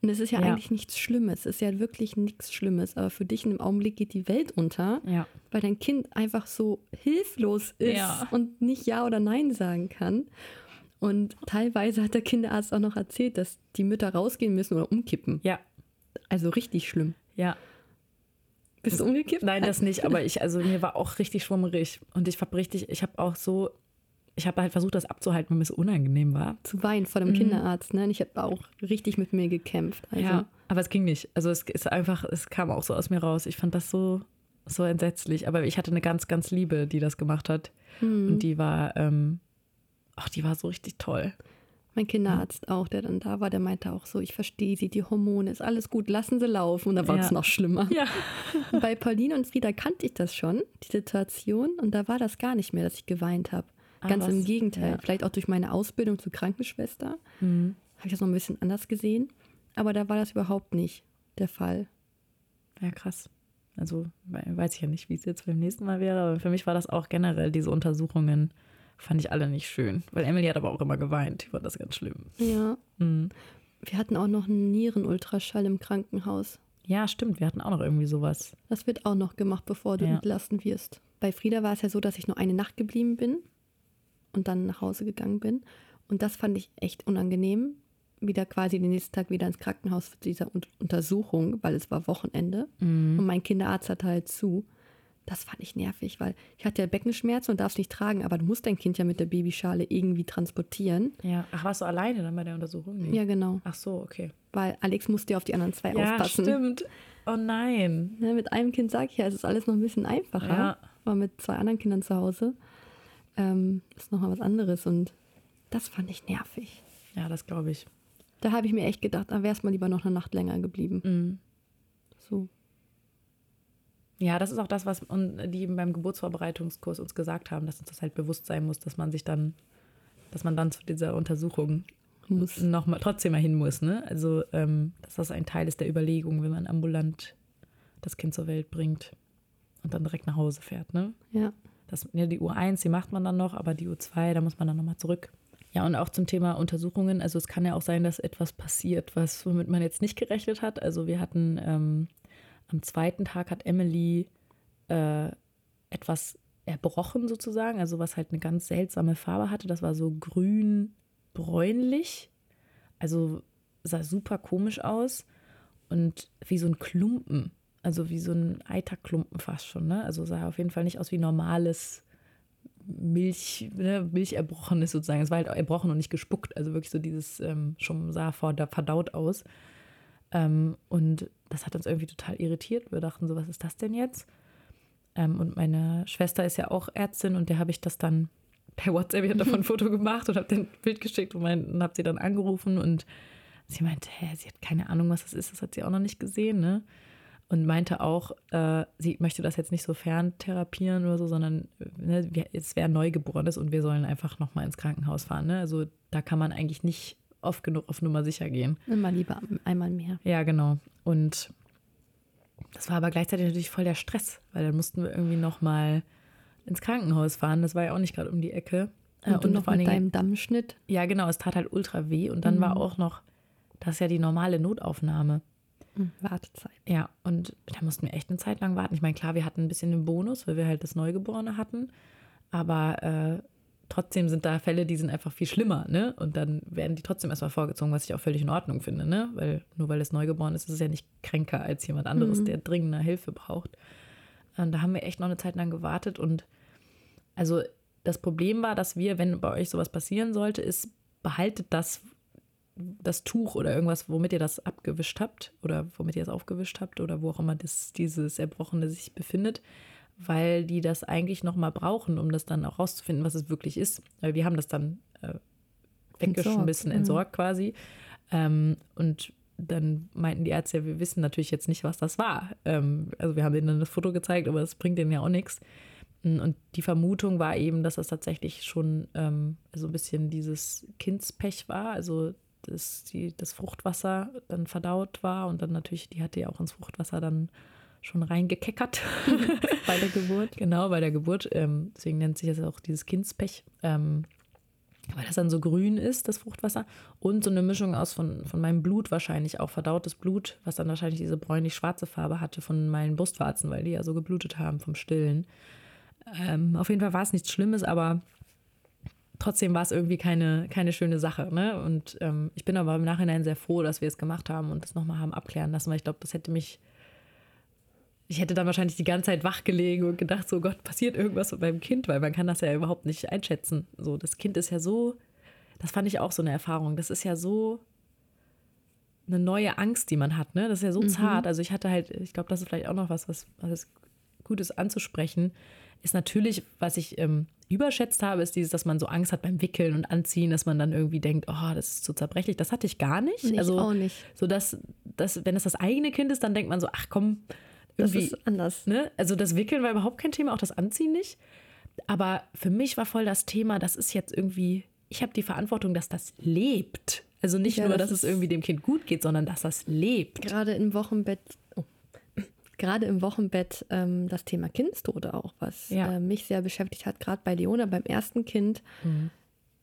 Speaker 1: Und es ist ja,
Speaker 2: Ja.
Speaker 1: eigentlich nichts Schlimmes. Es ist ja wirklich nichts Schlimmes. Aber für dich in dem Augenblick geht die Welt unter,
Speaker 2: Ja.
Speaker 1: weil dein Kind einfach so hilflos ist
Speaker 2: Ja.
Speaker 1: und nicht Ja oder Nein sagen kann. Und teilweise hat der Kinderarzt auch noch erzählt, dass die Mütter rausgehen müssen oder umkippen.
Speaker 2: Ja.
Speaker 1: Also richtig schlimm.
Speaker 2: Ja.
Speaker 1: Bist du umgekippt?
Speaker 2: Nein, das nicht, aber ich, also mir war auch richtig schwummerig. Und ich habe richtig, ich habe auch so, ich habe halt versucht, das abzuhalten, weil mir so unangenehm war.
Speaker 1: zu weinen vor dem Kinderarzt. Ne? Und ich habe auch richtig mit mir gekämpft. Also,
Speaker 2: Ja, aber es ging nicht. Also es ist einfach, es kam auch so aus mir raus. Ich fand das so, so entsetzlich. Aber ich hatte eine ganz, ganz Liebe, die das gemacht hat. Und die war, ähm, ach, die war so richtig toll.
Speaker 1: Mein Kinderarzt auch, der dann da war, der meinte auch so, ich verstehe sie, die Hormone, ist alles gut, lassen sie laufen. Und da war es
Speaker 2: Ja.
Speaker 1: noch schlimmer.
Speaker 2: Ja.
Speaker 1: Bei Pauline und Frieda kannte ich das schon, die Situation. Und da war das gar nicht mehr, dass ich geweint habe. Ganz
Speaker 2: was?
Speaker 1: im Gegenteil.
Speaker 2: Ja.
Speaker 1: Vielleicht auch durch meine Ausbildung zur Krankenschwester
Speaker 2: Mhm.
Speaker 1: habe ich das noch ein bisschen anders gesehen. Aber da war das überhaupt nicht der Fall.
Speaker 2: Ja, krass. Also we- weiß ich ja nicht, wie es jetzt beim nächsten Mal wäre, aber für mich war das auch generell, diese Untersuchungen fand ich alle nicht schön. Weil Emily hat aber auch immer geweint. Ich fand das ganz schlimm.
Speaker 1: Ja.
Speaker 2: Mhm.
Speaker 1: Wir hatten auch noch einen Nierenultraschall im Krankenhaus.
Speaker 2: Ja, stimmt. Wir hatten auch noch irgendwie sowas.
Speaker 1: Das wird auch noch gemacht, bevor du
Speaker 2: Ja.
Speaker 1: entlassen wirst. Bei Frieda war es ja so, dass ich nur eine Nacht geblieben bin und dann nach Hause gegangen bin. Und das fand ich echt unangenehm. Wieder quasi den nächsten Tag wieder ins Krankenhaus für diese Un Untersuchung, weil es war Wochenende.
Speaker 2: Mhm.
Speaker 1: Und mein Kinderarzt hatte halt zu. Das fand ich nervig, weil ich hatte ja Beckenschmerzen und darfst nicht tragen, aber du musst dein Kind ja mit der Babyschale irgendwie transportieren.
Speaker 2: Ja. Ach, warst du alleine dann bei der Untersuchung? Nee.
Speaker 1: Ja, genau.
Speaker 2: Ach so, okay.
Speaker 1: Weil Alex musste ja auf die anderen zwei
Speaker 2: Ja,
Speaker 1: aufpassen.
Speaker 2: stimmt. Oh nein.
Speaker 1: Ne, mit einem Kind sage ich ja, es ist alles noch ein bisschen einfacher.
Speaker 2: Ja.
Speaker 1: Aber mit zwei anderen Kindern zu Hause ähm, ist nochmal was anderes. Und das fand ich nervig.
Speaker 2: Ja, das glaube ich.
Speaker 1: Da habe ich mir echt gedacht, da wäre es mal lieber noch eine Nacht länger geblieben.
Speaker 2: Mhm.
Speaker 1: So.
Speaker 2: Ja, das ist auch das, was die beim Geburtsvorbereitungskurs uns gesagt haben, dass uns das halt bewusst sein muss, dass man sich dann, dass man dann zu dieser Untersuchung
Speaker 1: Muss.
Speaker 2: noch mal trotzdem mal hin muss, ne? Also, ähm, dass das ein Teil ist der Überlegung, wenn man ambulant das Kind zur Welt bringt und dann direkt nach Hause fährt, ne?
Speaker 1: Ja.
Speaker 2: Das, ja, die U1, die macht man dann noch, aber die U2, da muss man dann nochmal zurück. Ja, und auch zum Thema Untersuchungen. Also es kann ja auch sein, dass etwas passiert, was womit man jetzt nicht gerechnet hat. Also wir hatten ähm, am zweiten Tag hat Emily äh, etwas erbrochen sozusagen, also was halt eine ganz seltsame Farbe hatte. Das war so grün-bräunlich. Also sah super komisch aus und wie so ein Klumpen. Also wie so ein Eiterklumpen fast schon. Ne? Also sah auf jeden Fall nicht aus wie normales Milch, ne, Milcherbrochenes sozusagen. Es war halt erbrochen und nicht gespuckt. Also wirklich so dieses, ähm, schon sah vor, da verdaut aus. Ähm, und das hat uns irgendwie total irritiert. Wir dachten so, was ist das denn jetzt? Ähm, und meine Schwester ist ja auch Ärztin und der habe ich das dann per WhatsApp, ich habe davon ein Foto gemacht und habe den Bild geschickt und, mein- und habe sie dann angerufen und sie meinte, hä, sie hat keine Ahnung, was das ist, das hat sie auch noch nicht gesehen, ne? Und meinte auch, äh, sie möchte das jetzt nicht so ferntherapieren oder so, sondern ne, wir, es wäre Neugeborenes und wir sollen einfach nochmal ins Krankenhaus fahren. Ne? Also da kann man eigentlich nicht oft genug auf Nummer sicher gehen.
Speaker 1: Immer lieber einmal mehr.
Speaker 2: Ja, genau. Und das war aber gleichzeitig natürlich voll der Stress, weil dann mussten wir irgendwie nochmal ins Krankenhaus fahren. Das war ja auch nicht gerade um die Ecke. Äh,
Speaker 1: Und, du noch
Speaker 2: vor
Speaker 1: mit deinem Dammschnitt.
Speaker 2: ja, genau, es tat halt ultra weh. Und dann war
Speaker 1: Mhm.
Speaker 2: auch noch, das ist ja die normale Notaufnahme.
Speaker 1: Hm, Wartezeit.
Speaker 2: Ja, und da mussten wir echt eine Zeit lang warten. Ich meine, klar, wir hatten ein bisschen den Bonus, weil wir halt das Neugeborene hatten. Aber äh, trotzdem sind da Fälle, die sind einfach viel schlimmer, ne? Und dann werden die trotzdem erstmal vorgezogen, was ich auch völlig in Ordnung finde, ne? Weil nur weil es Neugeboren ist, ist es ja nicht kränker als jemand anderes,
Speaker 1: Mhm.
Speaker 2: der dringender Hilfe braucht. Und da haben wir echt noch eine Zeit lang gewartet. Und also das Problem war, dass wir, wenn bei euch sowas passieren sollte, ist, behaltet das das Tuch oder irgendwas, womit ihr das abgewischt habt oder womit ihr es aufgewischt habt oder wo auch immer das, dieses Erbrochene sich befindet, weil die das eigentlich nochmal brauchen, um das dann auch rauszufinden, was es wirklich ist. Weil wir haben das dann äh, weggeschmissen,
Speaker 1: Entsorgt,
Speaker 2: entsorgt,
Speaker 1: ja.
Speaker 2: quasi. Ähm, und dann meinten die Ärzte, wir wissen natürlich jetzt nicht, was das war. Ähm, also wir haben denen dann das Foto gezeigt, aber das bringt denen ja auch nichts. Und die Vermutung war eben, dass das tatsächlich schon ähm, so ein bisschen dieses Kindspech war, also dass die, das Fruchtwasser dann verdaut war und dann natürlich, die hatte ja auch ins Fruchtwasser dann schon reingekeckert.
Speaker 1: bei der Geburt.
Speaker 2: Genau, bei der Geburt. Ähm, deswegen nennt sich das auch dieses Kindspech. Ähm, weil das dann so grün ist, das Fruchtwasser. Und so eine Mischung aus von, von meinem Blut wahrscheinlich, auch verdautes Blut, was dann wahrscheinlich diese bräunlich-schwarze Farbe hatte von meinen Brustwarzen, weil die ja so geblutet haben vom Stillen. Ähm, auf jeden Fall war es nichts Schlimmes, aber trotzdem war es irgendwie keine, keine schöne Sache. Ne? Und ähm, ich bin aber im Nachhinein sehr froh, dass wir es gemacht haben und das nochmal haben abklären lassen, weil ich glaube, das hätte mich. Ich hätte dann wahrscheinlich die ganze Zeit wach gelegen und gedacht, so Gott, passiert irgendwas mit meinem Kind, weil man kann das ja überhaupt nicht einschätzen. So, das Kind ist ja so, das fand ich auch so eine Erfahrung. Das ist ja so eine neue Angst, die man hat. Ne? Das ist ja so mhm. zart. Also ich hatte halt, ich glaube, das ist vielleicht auch noch was, was, was gut ist anzusprechen ist natürlich, was ich ähm, überschätzt habe, ist dieses, dass man so Angst hat beim Wickeln und Anziehen, dass man dann irgendwie denkt, oh, das ist zu zerbrechlich. Das hatte ich gar nicht.
Speaker 1: Nee,
Speaker 2: also,
Speaker 1: auch nicht.
Speaker 2: So dass, dass, wenn es das eigene Kind ist, dann denkt man so, ach komm, irgendwie.
Speaker 1: Das ist anders.
Speaker 2: Ne? Also das Wickeln war überhaupt kein Thema, auch das Anziehen nicht. Aber für mich war voll das Thema, das ist jetzt irgendwie, ich habe die Verantwortung, dass das lebt. Also nicht ja, nur, dass es irgendwie dem Kind gut geht, sondern dass das lebt.
Speaker 1: Gerade im Wochenbett gerade im Wochenbett ähm, das Thema Kindstode auch, was ja. äh, mich sehr beschäftigt hat, gerade bei Leona beim ersten Kind. Mhm.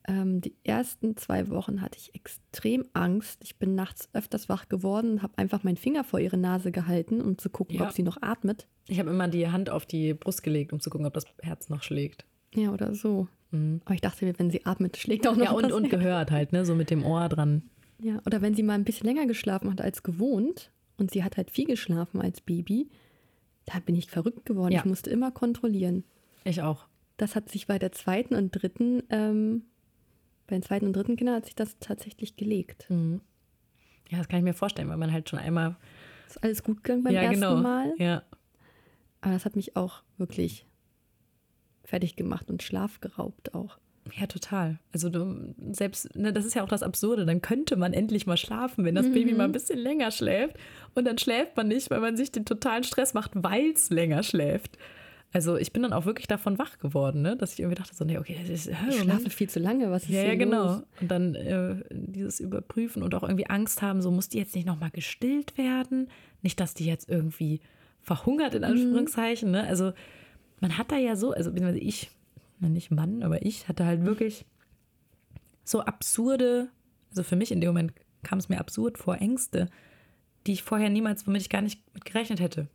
Speaker 1: Ähm, die ersten zwei Wochen hatte ich extrem Angst. Ich bin nachts öfters wach geworden, habe einfach meinen Finger vor ihre Nase gehalten, um zu gucken, ja. ob sie noch atmet.
Speaker 2: Ich habe immer die Hand auf die Brust gelegt, um zu gucken, ob das Herz noch schlägt.
Speaker 1: Ja, oder so. Mhm. Aber ich dachte mir, wenn sie atmet, schlägt auch noch
Speaker 2: Ja, und, und gehört halt, ne? so mit dem Ohr dran.
Speaker 1: Ja, oder wenn sie mal ein bisschen länger geschlafen hat als gewohnt, und sie hat halt viel geschlafen als Baby. Da bin ich verrückt geworden. Ja. Ich musste immer kontrollieren.
Speaker 2: Ich auch.
Speaker 1: Das hat sich bei der zweiten und dritten, ähm, bei den zweiten und dritten Kindern hat sich das tatsächlich gelegt.
Speaker 2: Mhm. Ja, das kann ich mir vorstellen, weil man halt schon einmal.
Speaker 1: Ist alles gut gegangen beim
Speaker 2: ja,
Speaker 1: ersten
Speaker 2: genau.
Speaker 1: Mal.
Speaker 2: Ja.
Speaker 1: Aber das hat mich auch wirklich fertig gemacht und Schlaf geraubt auch.
Speaker 2: Ja, total. Also du, selbst, ne, das ist ja auch das Absurde, dann könnte man endlich mal schlafen, wenn das mhm. Baby mal ein bisschen länger schläft. Und dann schläft man nicht, weil man sich den totalen Stress macht, weil es länger schläft. Also ich bin dann auch wirklich davon wach geworden, ne? dass ich irgendwie dachte, so, nee, okay, das ist,
Speaker 1: ich schlafe viel zu lange, was ist
Speaker 2: Ja,
Speaker 1: ja,
Speaker 2: genau.
Speaker 1: Los?
Speaker 2: Und dann äh, dieses Überprüfen und auch irgendwie Angst haben, so muss die jetzt nicht nochmal gestillt werden, nicht, dass die jetzt irgendwie verhungert, in mhm. Anführungszeichen. Mhm. Ne? Also man hat da ja so, also ich nicht Mann, aber ich hatte halt wirklich so absurde, also für mich in dem Moment kam es mir absurd vor, Ängste, die ich vorher niemals, womit ich gar nicht mit gerechnet hätte.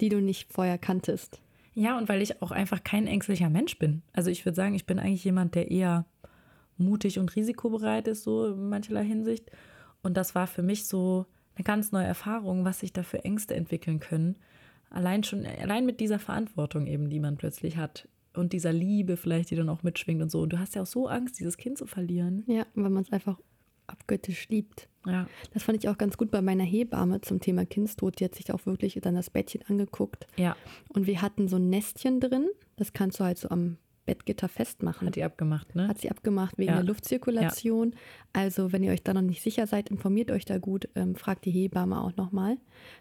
Speaker 1: Die du nicht vorher kanntest.
Speaker 2: Ja, und weil ich auch einfach kein ängstlicher Mensch bin. Also ich würde sagen, ich bin eigentlich jemand, der eher mutig und risikobereit ist, so in mancherlei Hinsicht. Und das war für mich so eine ganz neue Erfahrung, was sich da für Ängste entwickeln können. Allein schon, allein mit dieser Verantwortung eben, die man plötzlich hat und dieser Liebe vielleicht, die dann auch mitschwingt und so. Und du hast ja auch so Angst, dieses Kind zu verlieren.
Speaker 1: Ja, weil man es einfach abgöttisch liebt.
Speaker 2: Ja.
Speaker 1: Das fand ich auch ganz gut bei meiner Hebamme zum Thema Kindstod. Die hat sich auch wirklich dann das Bettchen angeguckt.
Speaker 2: Ja.
Speaker 1: Und wir hatten so ein Nestchen drin. Das kannst du halt so am Bettgitter festmachen.
Speaker 2: Hat die abgemacht, ne?
Speaker 1: Hat sie abgemacht wegen ja. der Luftzirkulation. Ja. Also, wenn ihr euch da noch nicht sicher seid, informiert euch da gut. Ähm, fragt die Hebamme auch nochmal.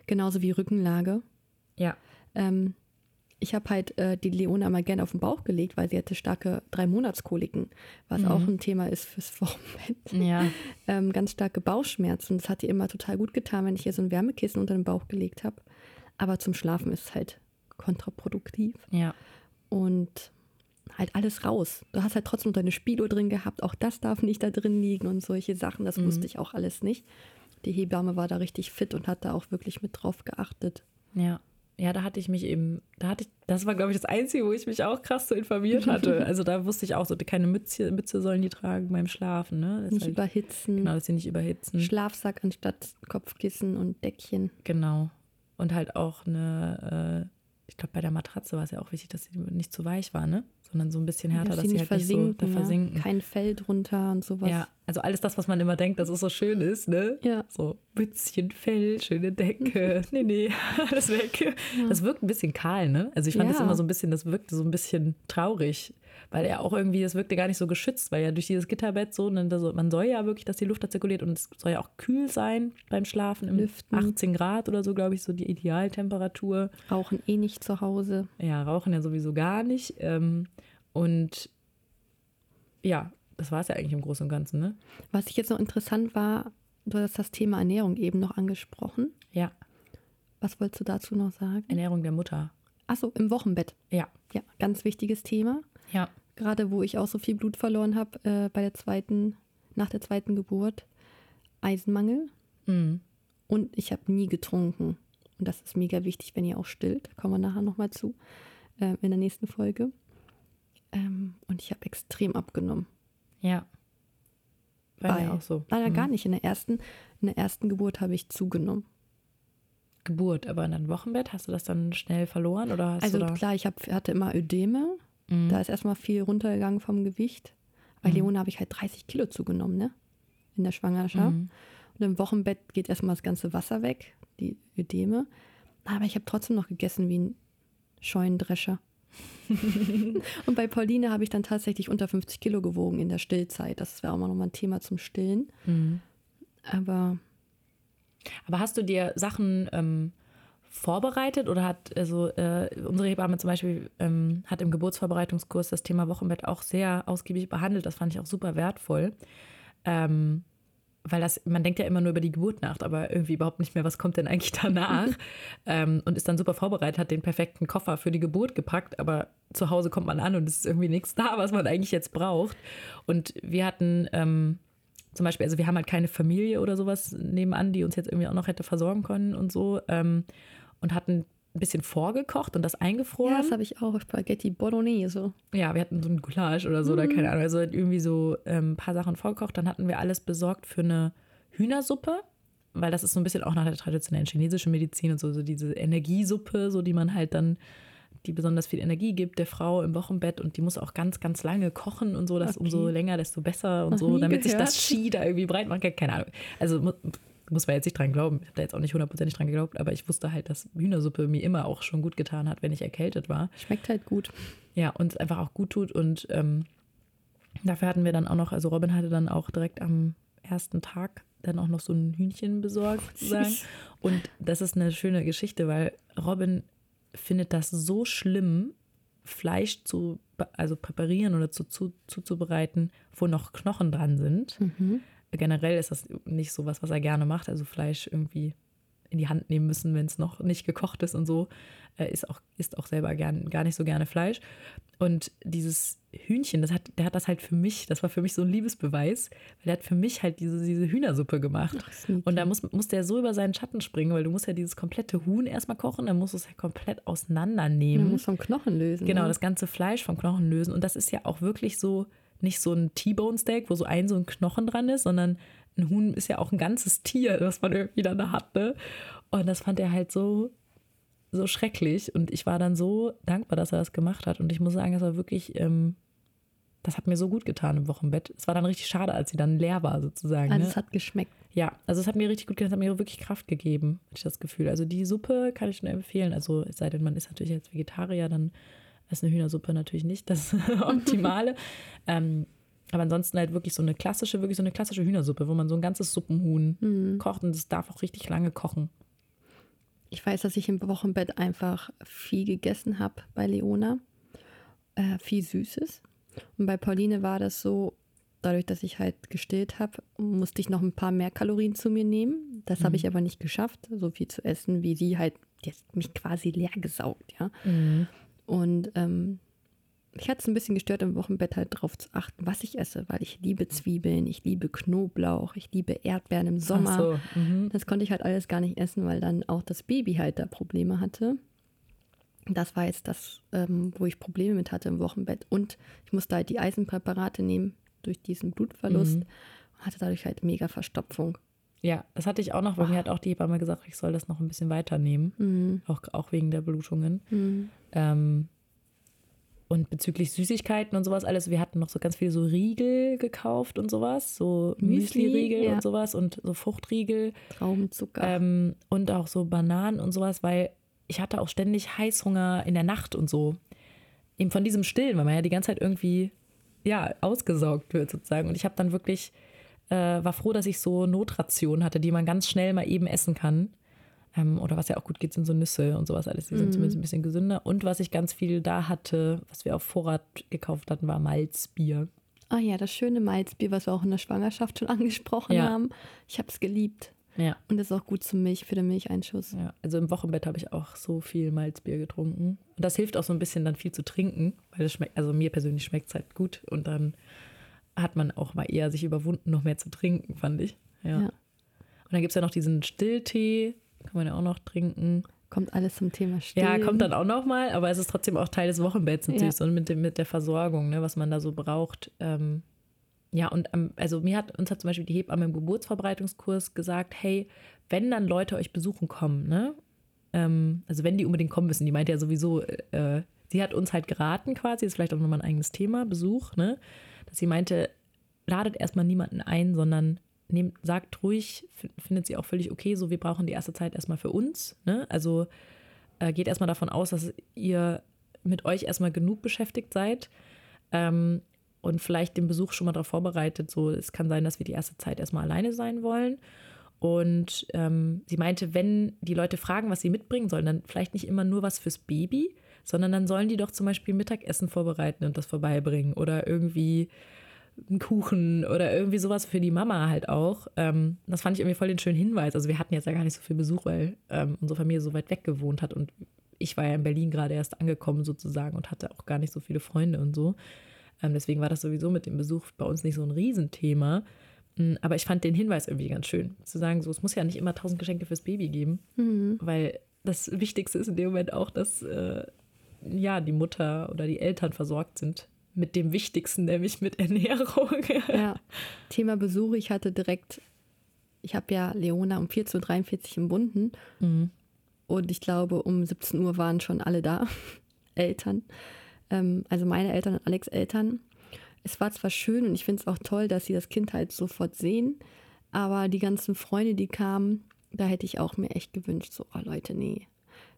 Speaker 1: Genauso wie Rückenlage.
Speaker 2: Ja.
Speaker 1: Ähm, ich habe halt äh, die Leona mal gerne auf den Bauch gelegt, weil sie hatte starke Drei-Monats-Koliken, was mhm. auch ein Thema ist fürs Wochenbett.
Speaker 2: Ja.
Speaker 1: ähm, ganz starke Bauchschmerzen. Das hat ihr immer total gut getan, wenn ich ihr so ein Wärmekissen unter den Bauch gelegt habe. Aber zum Schlafen ist es halt kontraproduktiv.
Speaker 2: Ja.
Speaker 1: Und halt alles raus. Du hast halt trotzdem deine Spilo drin gehabt. Auch das darf nicht da drin liegen und solche Sachen. Das mhm. wusste ich auch alles nicht. Die Hebamme war da richtig fit und hat da auch wirklich mit drauf geachtet.
Speaker 2: Ja ja, da hatte ich mich eben, da hatte ich, das war, glaube ich, das Einzige, wo ich mich auch krass so informiert hatte. Also da wusste ich auch so, keine Mütze, Mütze sollen die tragen beim Schlafen, ne?
Speaker 1: nicht halt, überhitzen.
Speaker 2: Genau, dass sie nicht überhitzen.
Speaker 1: Schlafsack anstatt Kopfkissen und Deckchen.
Speaker 2: Genau. Und halt auch eine, äh, ich glaube, bei der Matratze war es ja auch wichtig, dass sie nicht zu weich war, ne? Sondern so ein bisschen härter,
Speaker 1: dass,
Speaker 2: dass
Speaker 1: sie
Speaker 2: halt nicht so
Speaker 1: versinken,
Speaker 2: da
Speaker 1: ja.
Speaker 2: versinken.
Speaker 1: kein Fell drunter und sowas.
Speaker 2: Ja, also alles das, was man immer denkt, dass es so schön ist, ne?
Speaker 1: Ja.
Speaker 2: So Mützchen, Fell, schöne Decke. nee, nee, alles weg. Das wirkt ein bisschen kahl, ne? Also ich fand das
Speaker 1: Ja.
Speaker 2: immer so ein bisschen, das wirkte so ein bisschen traurig, weil er auch irgendwie, das wirkte gar nicht so geschützt, weil ja durch dieses Gitterbett so, ne, so man soll ja wirklich, dass die Luft da zirkuliert und es soll ja auch kühl sein beim Schlafen im
Speaker 1: Lüften.
Speaker 2: 18 Grad oder so, glaube ich, so die Idealtemperatur.
Speaker 1: Rauchen eh nicht zu Hause.
Speaker 2: Ja, rauchen ja sowieso gar nicht. Ähm, und ja, das war es ja eigentlich im Großen und Ganzen, ne?
Speaker 1: Was ich jetzt noch interessant war, du hast das Thema Ernährung eben noch angesprochen.
Speaker 2: Ja,
Speaker 1: Was wolltest du dazu noch sagen?
Speaker 2: Ernährung der Mutter.
Speaker 1: Achso, im Wochenbett.
Speaker 2: Ja,
Speaker 1: Ja, ganz wichtiges Thema.
Speaker 2: ja.
Speaker 1: Gerade wo ich auch so viel Blut verloren habe äh, bei der zweiten, nach der zweiten Geburt. Eisenmangel.
Speaker 2: Mhm.
Speaker 1: Und ich habe nie getrunken. Und das ist mega wichtig, wenn ihr auch stillt. Da kommen wir nachher nochmal zu. Äh, in der nächsten Folge. Ähm, und ich habe extrem abgenommen.
Speaker 2: Ja. Bei mir auch so.
Speaker 1: Leider
Speaker 2: Mhm.
Speaker 1: gar nicht. In der ersten, in der ersten Geburt habe ich zugenommen.
Speaker 2: Geburt, aber in einem Wochenbett hast du das dann schnell verloren oder hast
Speaker 1: Also
Speaker 2: da?
Speaker 1: klar, ich hab, hatte immer Ödeme.
Speaker 2: Mhm.
Speaker 1: Da ist erstmal viel runtergegangen vom Gewicht. Bei
Speaker 2: Mhm.
Speaker 1: Leona habe ich halt 30 Kilo zugenommen, ne? In der Schwangerschaft.
Speaker 2: Mhm.
Speaker 1: Und im Wochenbett geht erstmal das ganze Wasser weg, die Ödeme. Aber ich habe trotzdem noch gegessen wie ein Scheunendrescher. und bei Pauline habe ich dann tatsächlich unter 50 Kilo gewogen in der Stillzeit. Das wäre auch mal nochmal ein Thema zum Stillen.
Speaker 2: Mhm.
Speaker 1: Aber
Speaker 2: Aber hast du dir Sachen ähm, vorbereitet oder hat also äh, unsere Hebamme zum Beispiel ähm, hat im Geburtsvorbereitungskurs das Thema Wochenbett auch sehr ausgiebig behandelt. Das fand ich auch super wertvoll. Ähm, weil das, man denkt ja immer nur über die Geburt nach, aber irgendwie überhaupt nicht mehr, was kommt denn eigentlich danach? ähm, und ist dann super vorbereitet, hat den perfekten Koffer für die Geburt gepackt, aber zu Hause kommt man an und es ist irgendwie nichts da, was man eigentlich jetzt braucht. Und wir hatten ähm, zum Beispiel, also wir haben halt keine Familie oder sowas nebenan, die uns jetzt irgendwie auch noch hätte versorgen können und so. Ähm, und hatten ein bisschen vorgekocht und das eingefroren.
Speaker 1: ja, das habe ich auch. Spaghetti Bolognese.
Speaker 2: Ja, wir hatten so ein Gulasch oder so, oder keine Ahnung. Also irgendwie so ähm, ein paar Sachen vorgekocht. Dann hatten wir alles besorgt für eine Hühnersuppe, weil das ist so ein bisschen auch nach der traditionellen chinesischen Medizin und so, so diese Energiesuppe, so die man halt dann, die besonders viel Energie gibt, der Frau im Wochenbett und die muss auch ganz, ganz lange kochen und so, dass
Speaker 1: Okay.
Speaker 2: umso länger, desto besser und
Speaker 1: Noch
Speaker 2: so, damit sich
Speaker 1: gehört.
Speaker 2: das Ski da irgendwie breit machen kann. Keine Ahnung. Also muss man jetzt nicht dran glauben. Ich habe da jetzt auch nicht hundertprozentig dran geglaubt, aber ich wusste halt, dass Hühnersuppe mir immer auch schon gut getan hat, wenn ich erkältet war.
Speaker 1: Schmeckt halt gut.
Speaker 2: Ja, und einfach auch gut tut. Und ähm, dafür hatten wir dann auch noch, also Robin hatte dann auch direkt am ersten Tag dann auch noch so ein Hühnchen besorgt, sozusagen. Und das ist eine schöne Geschichte, weil Robin findet das so schlimm, Fleisch zu, also präparieren oder zu, zu, zuzubereiten, wo noch Knochen dran sind.
Speaker 1: Mhm.
Speaker 2: Generell ist das nicht so was, was er gerne macht. Also Fleisch irgendwie in die Hand nehmen müssen, wenn es noch nicht gekocht ist und so. Er ist auch, isst auch selber gern, gar nicht so gerne Fleisch. Und dieses Hühnchen, das hat, der hat das halt für mich, das war für mich so ein Liebesbeweis, weil der hat für mich halt diese, diese Hühnersuppe gemacht.
Speaker 1: Ach.
Speaker 2: Und da muss, muss der so über seinen Schatten springen, weil du musst ja dieses komplette Huhn erstmal kochen, dann musst du es ja komplett auseinandernehmen.
Speaker 1: Man muss vom Knochen lösen.
Speaker 2: Genau,
Speaker 1: ne?
Speaker 2: das ganze Fleisch vom Knochen lösen. Und das ist ja auch wirklich so, nicht so ein T-Bone-Steak, wo so ein so ein Knochen dran ist, sondern ein Huhn ist ja auch ein ganzes Tier, was man irgendwie dann da hat. Ne? Und das fand er halt so, so schrecklich. Und ich war dann so dankbar, dass er das gemacht hat. Und ich muss sagen, das war wirklich, ähm, das hat mir so gut getan im Wochenbett. Es war dann richtig schade, als sie dann leer war, sozusagen.
Speaker 1: Also
Speaker 2: ne?
Speaker 1: es hat geschmeckt.
Speaker 2: Ja, also es hat mir richtig gut getan, es hat mir wirklich Kraft gegeben, hatte ich das Gefühl. Also die Suppe kann ich nur empfehlen. Also es sei denn, man ist natürlich als Vegetarier, dann ist eine Hühnersuppe natürlich nicht das Optimale. ähm, aber ansonsten halt wirklich so eine klassische, wirklich so eine klassische Hühnersuppe, wo man so ein ganzes Suppenhuhn
Speaker 1: Mhm.
Speaker 2: kocht und es darf auch richtig lange kochen.
Speaker 1: Ich weiß, dass ich im Wochenbett einfach viel gegessen habe bei Leona. Äh, viel Süßes. Und bei Pauline war das so, dadurch, dass ich halt gestillt habe, musste ich noch ein paar mehr Kalorien zu mir nehmen. Das habe ich aber nicht geschafft, so viel zu essen, wie sie halt, hat mich quasi leer gesaugt, ja. Und ähm, mich hat es ein bisschen gestört, im Wochenbett halt darauf zu achten, was ich esse, weil ich liebe Zwiebeln, ich liebe Knoblauch, ich liebe Erdbeeren im Sommer.
Speaker 2: So, mhm.
Speaker 1: Das konnte ich halt alles gar nicht essen, weil dann auch das Baby halt da Probleme hatte. Das war jetzt das, ähm, wo ich Probleme mit hatte im Wochenbett. Und ich musste halt die Eisenpräparate nehmen durch diesen Blutverlust.
Speaker 2: Mhm.
Speaker 1: Und hatte dadurch halt mega Verstopfung.
Speaker 2: Ja, das hatte ich auch noch, weil mir hat auch die Hebamme gesagt, ich soll das noch ein bisschen weiternehmen.
Speaker 1: Mhm.
Speaker 2: Auch, auch wegen der Blutungen.
Speaker 1: Mhm.
Speaker 2: Ähm, und bezüglich Süßigkeiten und sowas alles, wir hatten noch so ganz viel so Riegel gekauft und sowas, so Müsli-Riegel ja. und sowas und so Fruchtriegel.
Speaker 1: Traubenzucker.
Speaker 2: Ähm, und auch so Bananen und sowas, weil ich hatte auch ständig Heißhunger in der Nacht und so. Eben von diesem Stillen, weil man ja die ganze Zeit irgendwie, ja, ausgesaugt wird sozusagen. Und ich habe dann wirklich, äh, war froh, dass ich so Notration hatte, die man ganz schnell mal eben essen kann. Ähm, oder was ja auch gut geht, sind so Nüsse und sowas alles. Die sind mhm. zumindest ein bisschen gesünder. Und was ich ganz viel da hatte, was wir auf Vorrat gekauft hatten, war Malzbier.
Speaker 1: Ah ja, das schöne Malzbier, was wir auch in der Schwangerschaft schon angesprochen ja. haben. Ich habe es geliebt.
Speaker 2: Ja.
Speaker 1: Und das ist auch gut zum Milch, für den Milcheinschuss.
Speaker 2: Ja, also im Wochenbett habe ich auch so viel Malzbier getrunken. Und das hilft auch so ein bisschen dann viel zu trinken, weil es schmeckt, also mir persönlich schmeckt es halt gut. Und dann hat man auch mal eher sich überwunden, noch mehr zu trinken, fand ich. Ja. ja. Und dann gibt es ja noch diesen Stilltee, kann man ja auch noch trinken.
Speaker 1: Kommt alles zum Thema Stillen.
Speaker 2: Ja, kommt dann auch noch mal, aber es ist trotzdem auch Teil des Wochenbetts natürlich, ja. so mit, dem, mit der Versorgung, ne, was man da so braucht. Ähm, ja, und also mir hat, uns hat zum Beispiel die Hebamme im Geburtsverbreitungskurs gesagt, hey, wenn dann Leute euch besuchen kommen, ne, ähm, also wenn die unbedingt kommen müssen, die meinte ja sowieso, äh, sie hat uns halt geraten quasi, ist vielleicht auch nochmal ein eigenes Thema, Besuch, ne, sie meinte, ladet erstmal niemanden ein, sondern nehmt, sagt ruhig, findet sie auch völlig okay, so wir brauchen die erste Zeit erstmal für uns. Ne? Also äh, geht erstmal davon aus, dass ihr mit euch erstmal genug beschäftigt seid ähm, und vielleicht den Besuch schon mal darauf vorbereitet. So, es kann sein, dass wir die erste Zeit erstmal alleine sein wollen. Und ähm, sie meinte, wenn die Leute fragen, was sie mitbringen sollen, dann vielleicht nicht immer nur was fürs Baby, sondern dann sollen die doch zum Beispiel Mittagessen vorbereiten und das vorbeibringen oder irgendwie einen Kuchen oder irgendwie sowas für die Mama halt auch. Ähm, das fand ich irgendwie voll den schönen Hinweis. Also wir hatten jetzt ja gar nicht so viel Besuch, weil ähm, unsere Familie so weit weg gewohnt hat und ich war ja in Berlin gerade erst angekommen sozusagen und hatte auch gar nicht so viele Freunde und so. Ähm, deswegen war das sowieso mit dem Besuch bei uns nicht so ein Riesenthema. Mm, aber ich fand den Hinweis irgendwie ganz schön, zu sagen, so es muss ja nicht immer tausend Geschenke fürs Baby geben, mhm. weil das Wichtigste ist in dem Moment auch, dass äh, ja die Mutter oder die Eltern versorgt sind mit dem Wichtigsten, nämlich mit Ernährung.
Speaker 1: ja, Thema Besuch. Ich hatte direkt, ich habe ja Leona um 14.43 Uhr im Bunden. Mhm. Und ich glaube, um 17 Uhr waren schon alle da, Eltern. Ähm, also meine Eltern und Alex Eltern. Es war zwar schön und ich finde es auch toll, dass sie das Kind halt sofort sehen, aber die ganzen Freunde, die kamen, da hätte ich auch mir echt gewünscht, so, oh Leute, nee,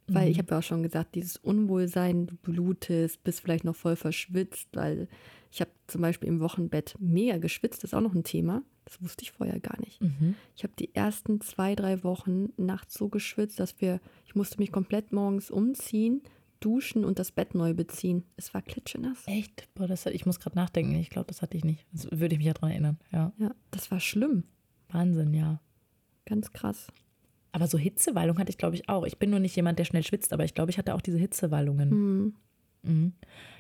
Speaker 1: weil mhm. ich habe ja auch schon gesagt, dieses Unwohlsein, du blutest, bist vielleicht noch voll verschwitzt, weil ich habe zum Beispiel im Wochenbett mega geschwitzt, das ist auch noch ein Thema. Das wusste ich vorher gar nicht. Mhm. Ich habe die ersten zwei, drei Wochen nachts so geschwitzt, dass wir, ich musste mich komplett morgens umziehen, duschen und das Bett neu beziehen. Es war klitschenass.
Speaker 2: Echt? Boah, das, ich muss gerade nachdenken. Ich glaube, das hatte ich nicht. Das würde ich mich ja dran erinnern. Ja.
Speaker 1: ja, das war schlimm.
Speaker 2: Wahnsinn, ja.
Speaker 1: Ganz krass.
Speaker 2: Aber so Hitzewallung hatte ich, glaube ich, auch. Ich bin nur nicht jemand, der schnell schwitzt, aber ich glaube, ich hatte auch diese Hitzewallungen. Mhm. Mhm.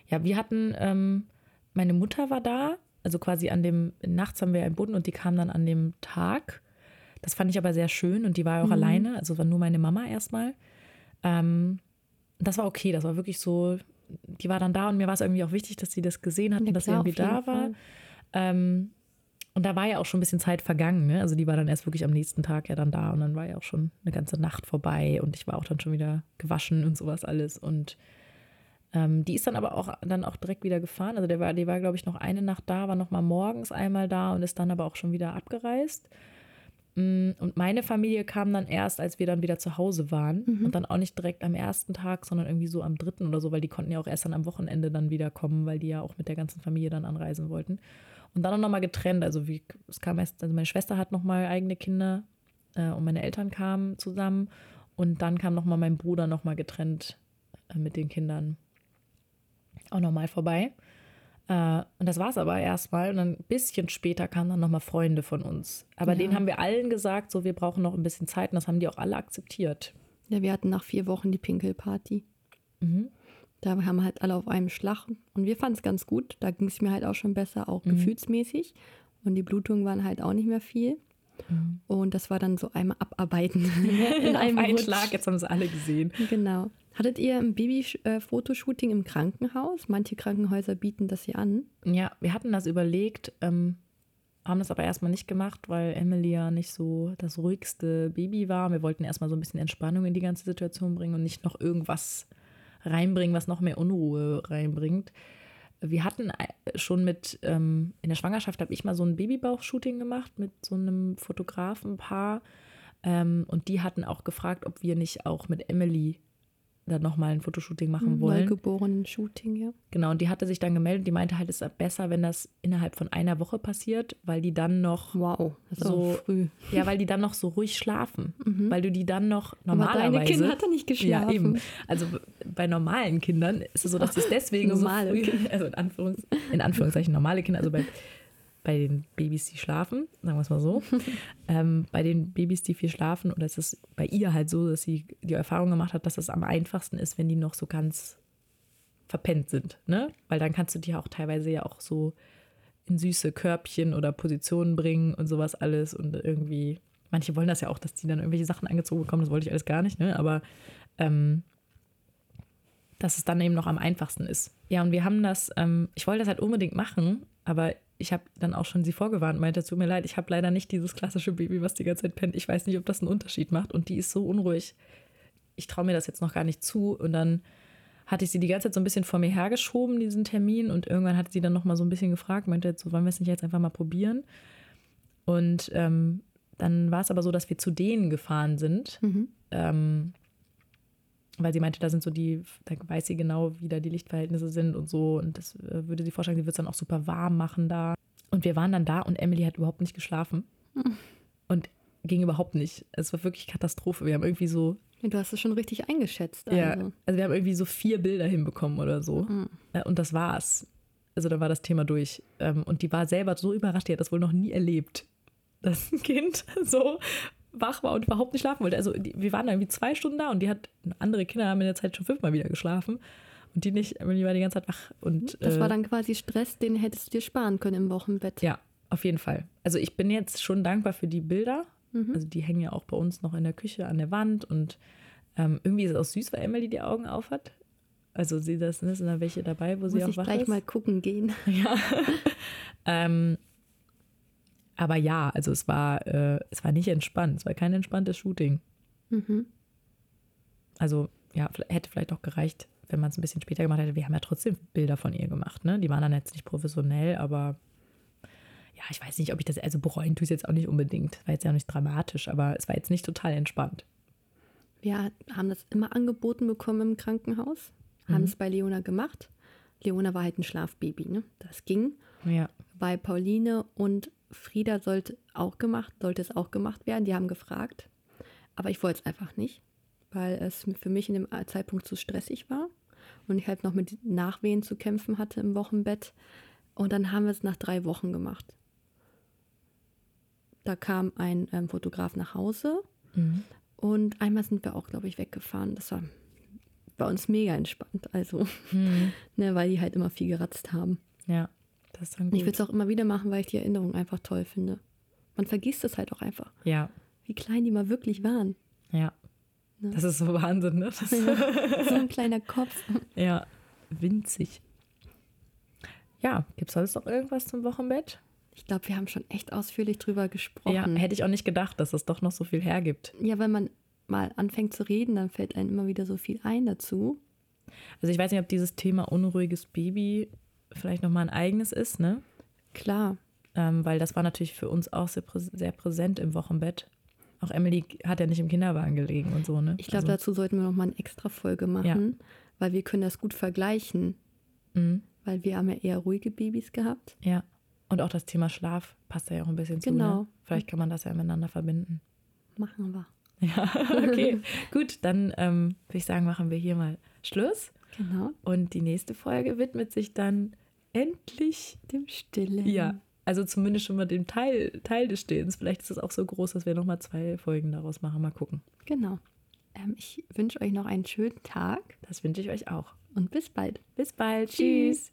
Speaker 2: Ja, wir hatten, ähm, meine Mutter war da, also quasi an dem, nachts haben wir einen Boden und die kam dann an dem Tag. Das fand ich aber sehr schön und die war auch mhm. alleine, also war nur meine Mama erstmal. Ähm, das war okay, das war wirklich so, die war dann da und mir war es irgendwie auch wichtig, dass sie das gesehen hat ja, und dass sie irgendwie da war. Ähm, und da war ja auch schon ein bisschen Zeit vergangen. Ne? Also die war dann erst wirklich am nächsten Tag ja dann da und dann war ja auch schon eine ganze Nacht vorbei und ich war auch dann schon wieder gewaschen und sowas alles. Und ähm, die ist dann aber auch dann auch direkt wieder gefahren. Also der war, die war, glaube ich, noch eine Nacht da, war noch mal morgens einmal da und ist dann aber auch schon wieder abgereist. Mm, und meine Familie kam dann erst, als wir dann wieder zu Hause waren. Mhm. Und dann auch nicht direkt am ersten Tag, sondern irgendwie so am dritten oder so, weil die konnten ja auch erst dann am Wochenende dann wieder kommen, weil die ja auch mit der ganzen Familie dann anreisen wollten. Und dann auch nochmal getrennt. Also wie es kam erst, also meine Schwester hat nochmal eigene Kinder äh, und meine Eltern kamen zusammen. Und dann kam nochmal mein Bruder nochmal getrennt äh, mit den Kindern auch nochmal vorbei. Äh, und das war es aber erstmal. Und dann ein bisschen später kamen dann nochmal Freunde von uns. Aber ja. denen haben wir allen gesagt, so wir brauchen noch ein bisschen Zeit. Und das haben die auch alle akzeptiert.
Speaker 1: Ja, wir hatten nach vier Wochen die Pinkelparty. Mhm. Da haben wir halt alle auf einem Schlag. Und wir fanden es ganz gut. Da ging es mir halt auch schon besser, auch mhm. gefühlsmäßig. Und die Blutungen waren halt auch nicht mehr viel. Mhm. Und das war dann so einmal abarbeiten.
Speaker 2: In einem einen Schlag, jetzt haben sie alle gesehen.
Speaker 1: Genau. Hattet ihr ein Baby-Fotoshooting im Krankenhaus? Manche Krankenhäuser bieten das hier an.
Speaker 2: Ja, wir hatten das überlegt, ähm, haben das aber erstmal nicht gemacht, weil Emily ja nicht so das ruhigste Baby war. Wir wollten erstmal so ein bisschen Entspannung in die ganze Situation bringen und nicht noch irgendwas reinbringen, was noch mehr Unruhe reinbringt. Wir hatten äh, schon mit, ähm, in der Schwangerschaft habe ich mal so ein Babybauch-Shooting gemacht mit so einem Fotografenpaar. Ähm, und die hatten auch gefragt, ob wir nicht auch mit Emily dann nochmal ein Fotoshooting machen wollen.
Speaker 1: Neugeborenen Shooting, ja.
Speaker 2: Genau, und die hatte sich dann gemeldet, die meinte halt, es ist besser, wenn das innerhalb von einer Woche passiert, weil die dann noch
Speaker 1: wow,
Speaker 2: so
Speaker 1: früh.
Speaker 2: Ja, weil die dann noch so ruhig schlafen, mhm. weil du die dann noch normalerweise. Aber deine
Speaker 1: Kind hat er nicht geschlafen. Ja, eben.
Speaker 2: Also bei normalen Kindern ist es so, dass es deswegen
Speaker 1: normale
Speaker 2: so früh, also in, Anführungs, in Anführungszeichen normale Kinder, also bei bei den Babys, die schlafen, sagen wir es mal so. ähm, bei den Babys, die viel schlafen, oder ist es bei ihr halt so, dass sie die Erfahrung gemacht hat, dass es am einfachsten ist, wenn die noch so ganz verpennt sind, ne? Weil dann kannst du die auch teilweise ja auch so in süße Körbchen oder Positionen bringen und sowas alles und irgendwie, manche wollen das ja auch, dass die dann irgendwelche Sachen angezogen bekommen, das wollte ich alles gar nicht, ne? Aber ähm, dass es dann eben noch am einfachsten ist. Ja, und wir haben das, ähm, ich wollte das halt unbedingt machen, aber ich habe dann auch schon sie vorgewarnt, meinte, tut mir leid, ich habe leider nicht dieses klassische Baby, was die ganze Zeit pennt. Ich weiß nicht, ob das einen Unterschied macht. Und die ist so unruhig. Ich traue mir das jetzt noch gar nicht zu. Und dann hatte ich sie die ganze Zeit so ein bisschen vor mir hergeschoben, diesen Termin. Und irgendwann hat sie dann noch mal so ein bisschen gefragt, meinte, so wollen wir es nicht jetzt einfach mal probieren? Und ähm, dann war es aber so, dass wir zu denen gefahren sind. Mhm. Ähm, weil sie meinte, da sind so die, da weiß sie genau, wie da die Lichtverhältnisse sind und so. Und das äh, würde sie vorschlagen, sie würde es dann auch super warm machen da. Und wir waren dann da und Emily hat überhaupt nicht geschlafen. Mhm. Und ging überhaupt nicht. Es war wirklich Katastrophe. Wir haben irgendwie so.
Speaker 1: Du hast es schon richtig eingeschätzt.
Speaker 2: Also. Ja, also wir haben irgendwie so vier Bilder hinbekommen oder so. Mhm. Und das war's. Also da war das Thema durch. Ähm, und die war selber so überrascht, die hat das wohl noch nie erlebt ein Kind so wach war und überhaupt nicht schlafen wollte. Also die, wir waren da irgendwie zwei Stunden da und die hat, andere Kinder haben in der Zeit schon fünfmal wieder geschlafen. Und die nicht, die war die ganze Zeit wach. Und,
Speaker 1: das äh, war dann quasi Stress, den hättest du dir sparen können im Wochenbett.
Speaker 2: Ja, auf jeden Fall. Also ich bin jetzt schon dankbar für die Bilder. Mhm. Also die hängen ja auch bei uns noch in der Küche an der Wand. Und ähm, irgendwie ist es auch süß, weil Emily die Augen auf hat. Also sie das, ne, sind da welche dabei, wo
Speaker 1: Muss
Speaker 2: sie auch
Speaker 1: ich
Speaker 2: wach
Speaker 1: gleich
Speaker 2: ist.
Speaker 1: mal gucken gehen.
Speaker 2: Ja. ähm, aber ja, also es war, äh, es war nicht entspannt. Es war kein entspanntes Shooting. Mhm. Also ja, hätte vielleicht auch gereicht, wenn man es ein bisschen später gemacht hätte. Wir haben ja trotzdem Bilder von ihr gemacht. Ne? Die waren dann jetzt nicht professionell, aber ja, ich weiß nicht, ob ich das, also bereuen tue ich es jetzt auch nicht unbedingt. War jetzt ja auch nicht dramatisch, aber es war jetzt nicht total entspannt.
Speaker 1: Wir haben das immer angeboten bekommen im Krankenhaus, haben mhm. es bei Leona gemacht. Leona war halt ein Schlafbaby, ne? Das ging.
Speaker 2: Ja.
Speaker 1: Bei Pauline und Frieda sollte auch gemacht, sollte es auch gemacht werden. Die haben gefragt. Aber ich wollte es einfach nicht, weil es für mich in dem Zeitpunkt zu stressig war und ich halt noch mit Nachwehen zu kämpfen hatte im Wochenbett. Und dann haben wir es nach drei Wochen gemacht. Da kam ein ähm, Fotograf nach Hause mhm. und einmal sind wir auch, glaube ich, weggefahren. Das war bei uns mega entspannt, also, mhm. ne, weil die halt immer viel geratzt haben.
Speaker 2: Ja. Das ist dann gut.
Speaker 1: Ich will es auch immer wieder machen, weil ich die Erinnerung einfach toll finde. Man vergisst es halt auch einfach.
Speaker 2: Ja.
Speaker 1: Wie klein die mal wirklich waren.
Speaker 2: Ja. Ne? Das ist so Wahnsinn, ne?
Speaker 1: Ja, so ein kleiner Kopf.
Speaker 2: Ja, winzig. Ja, gibt es sonst noch irgendwas zum Wochenbett?
Speaker 1: Ich glaube, wir haben schon echt ausführlich drüber gesprochen.
Speaker 2: Ja, hätte ich auch nicht gedacht, dass es doch noch so viel hergibt.
Speaker 1: Ja, wenn man mal anfängt zu reden, dann fällt einem immer wieder so viel ein dazu.
Speaker 2: Also ich weiß nicht, ob dieses Thema unruhiges Baby vielleicht nochmal ein eigenes ist, ne?
Speaker 1: Klar.
Speaker 2: Ähm, weil das war natürlich für uns auch sehr, prä sehr präsent im Wochenbett. Auch Emily hat ja nicht im Kinderwagen gelegen und so, ne?
Speaker 1: Ich glaube, also. dazu sollten wir nochmal eine extra Folge machen, ja. weil wir können das gut vergleichen. Mhm. Weil wir haben ja eher ruhige Babys gehabt.
Speaker 2: Ja. Und auch das Thema Schlaf passt ja auch ein bisschen genau. zu. Genau. Ne? Vielleicht kann man das ja miteinander verbinden.
Speaker 1: Machen wir.
Speaker 2: Ja, okay. Gut, dann ähm, würde ich sagen, machen wir hier mal Schluss.
Speaker 1: Genau.
Speaker 2: Und die nächste Folge widmet sich dann endlich
Speaker 1: dem Stillen.
Speaker 2: Ja, also zumindest schon mal dem Teil, Teil des Stillens. Vielleicht ist es auch so groß, dass wir nochmal zwei Folgen daraus machen. Mal gucken.
Speaker 1: Genau. Ähm, ich wünsche euch noch einen schönen Tag.
Speaker 2: Das wünsche ich euch auch.
Speaker 1: Und bis bald.
Speaker 2: Bis bald. Tschüss. Tschüss.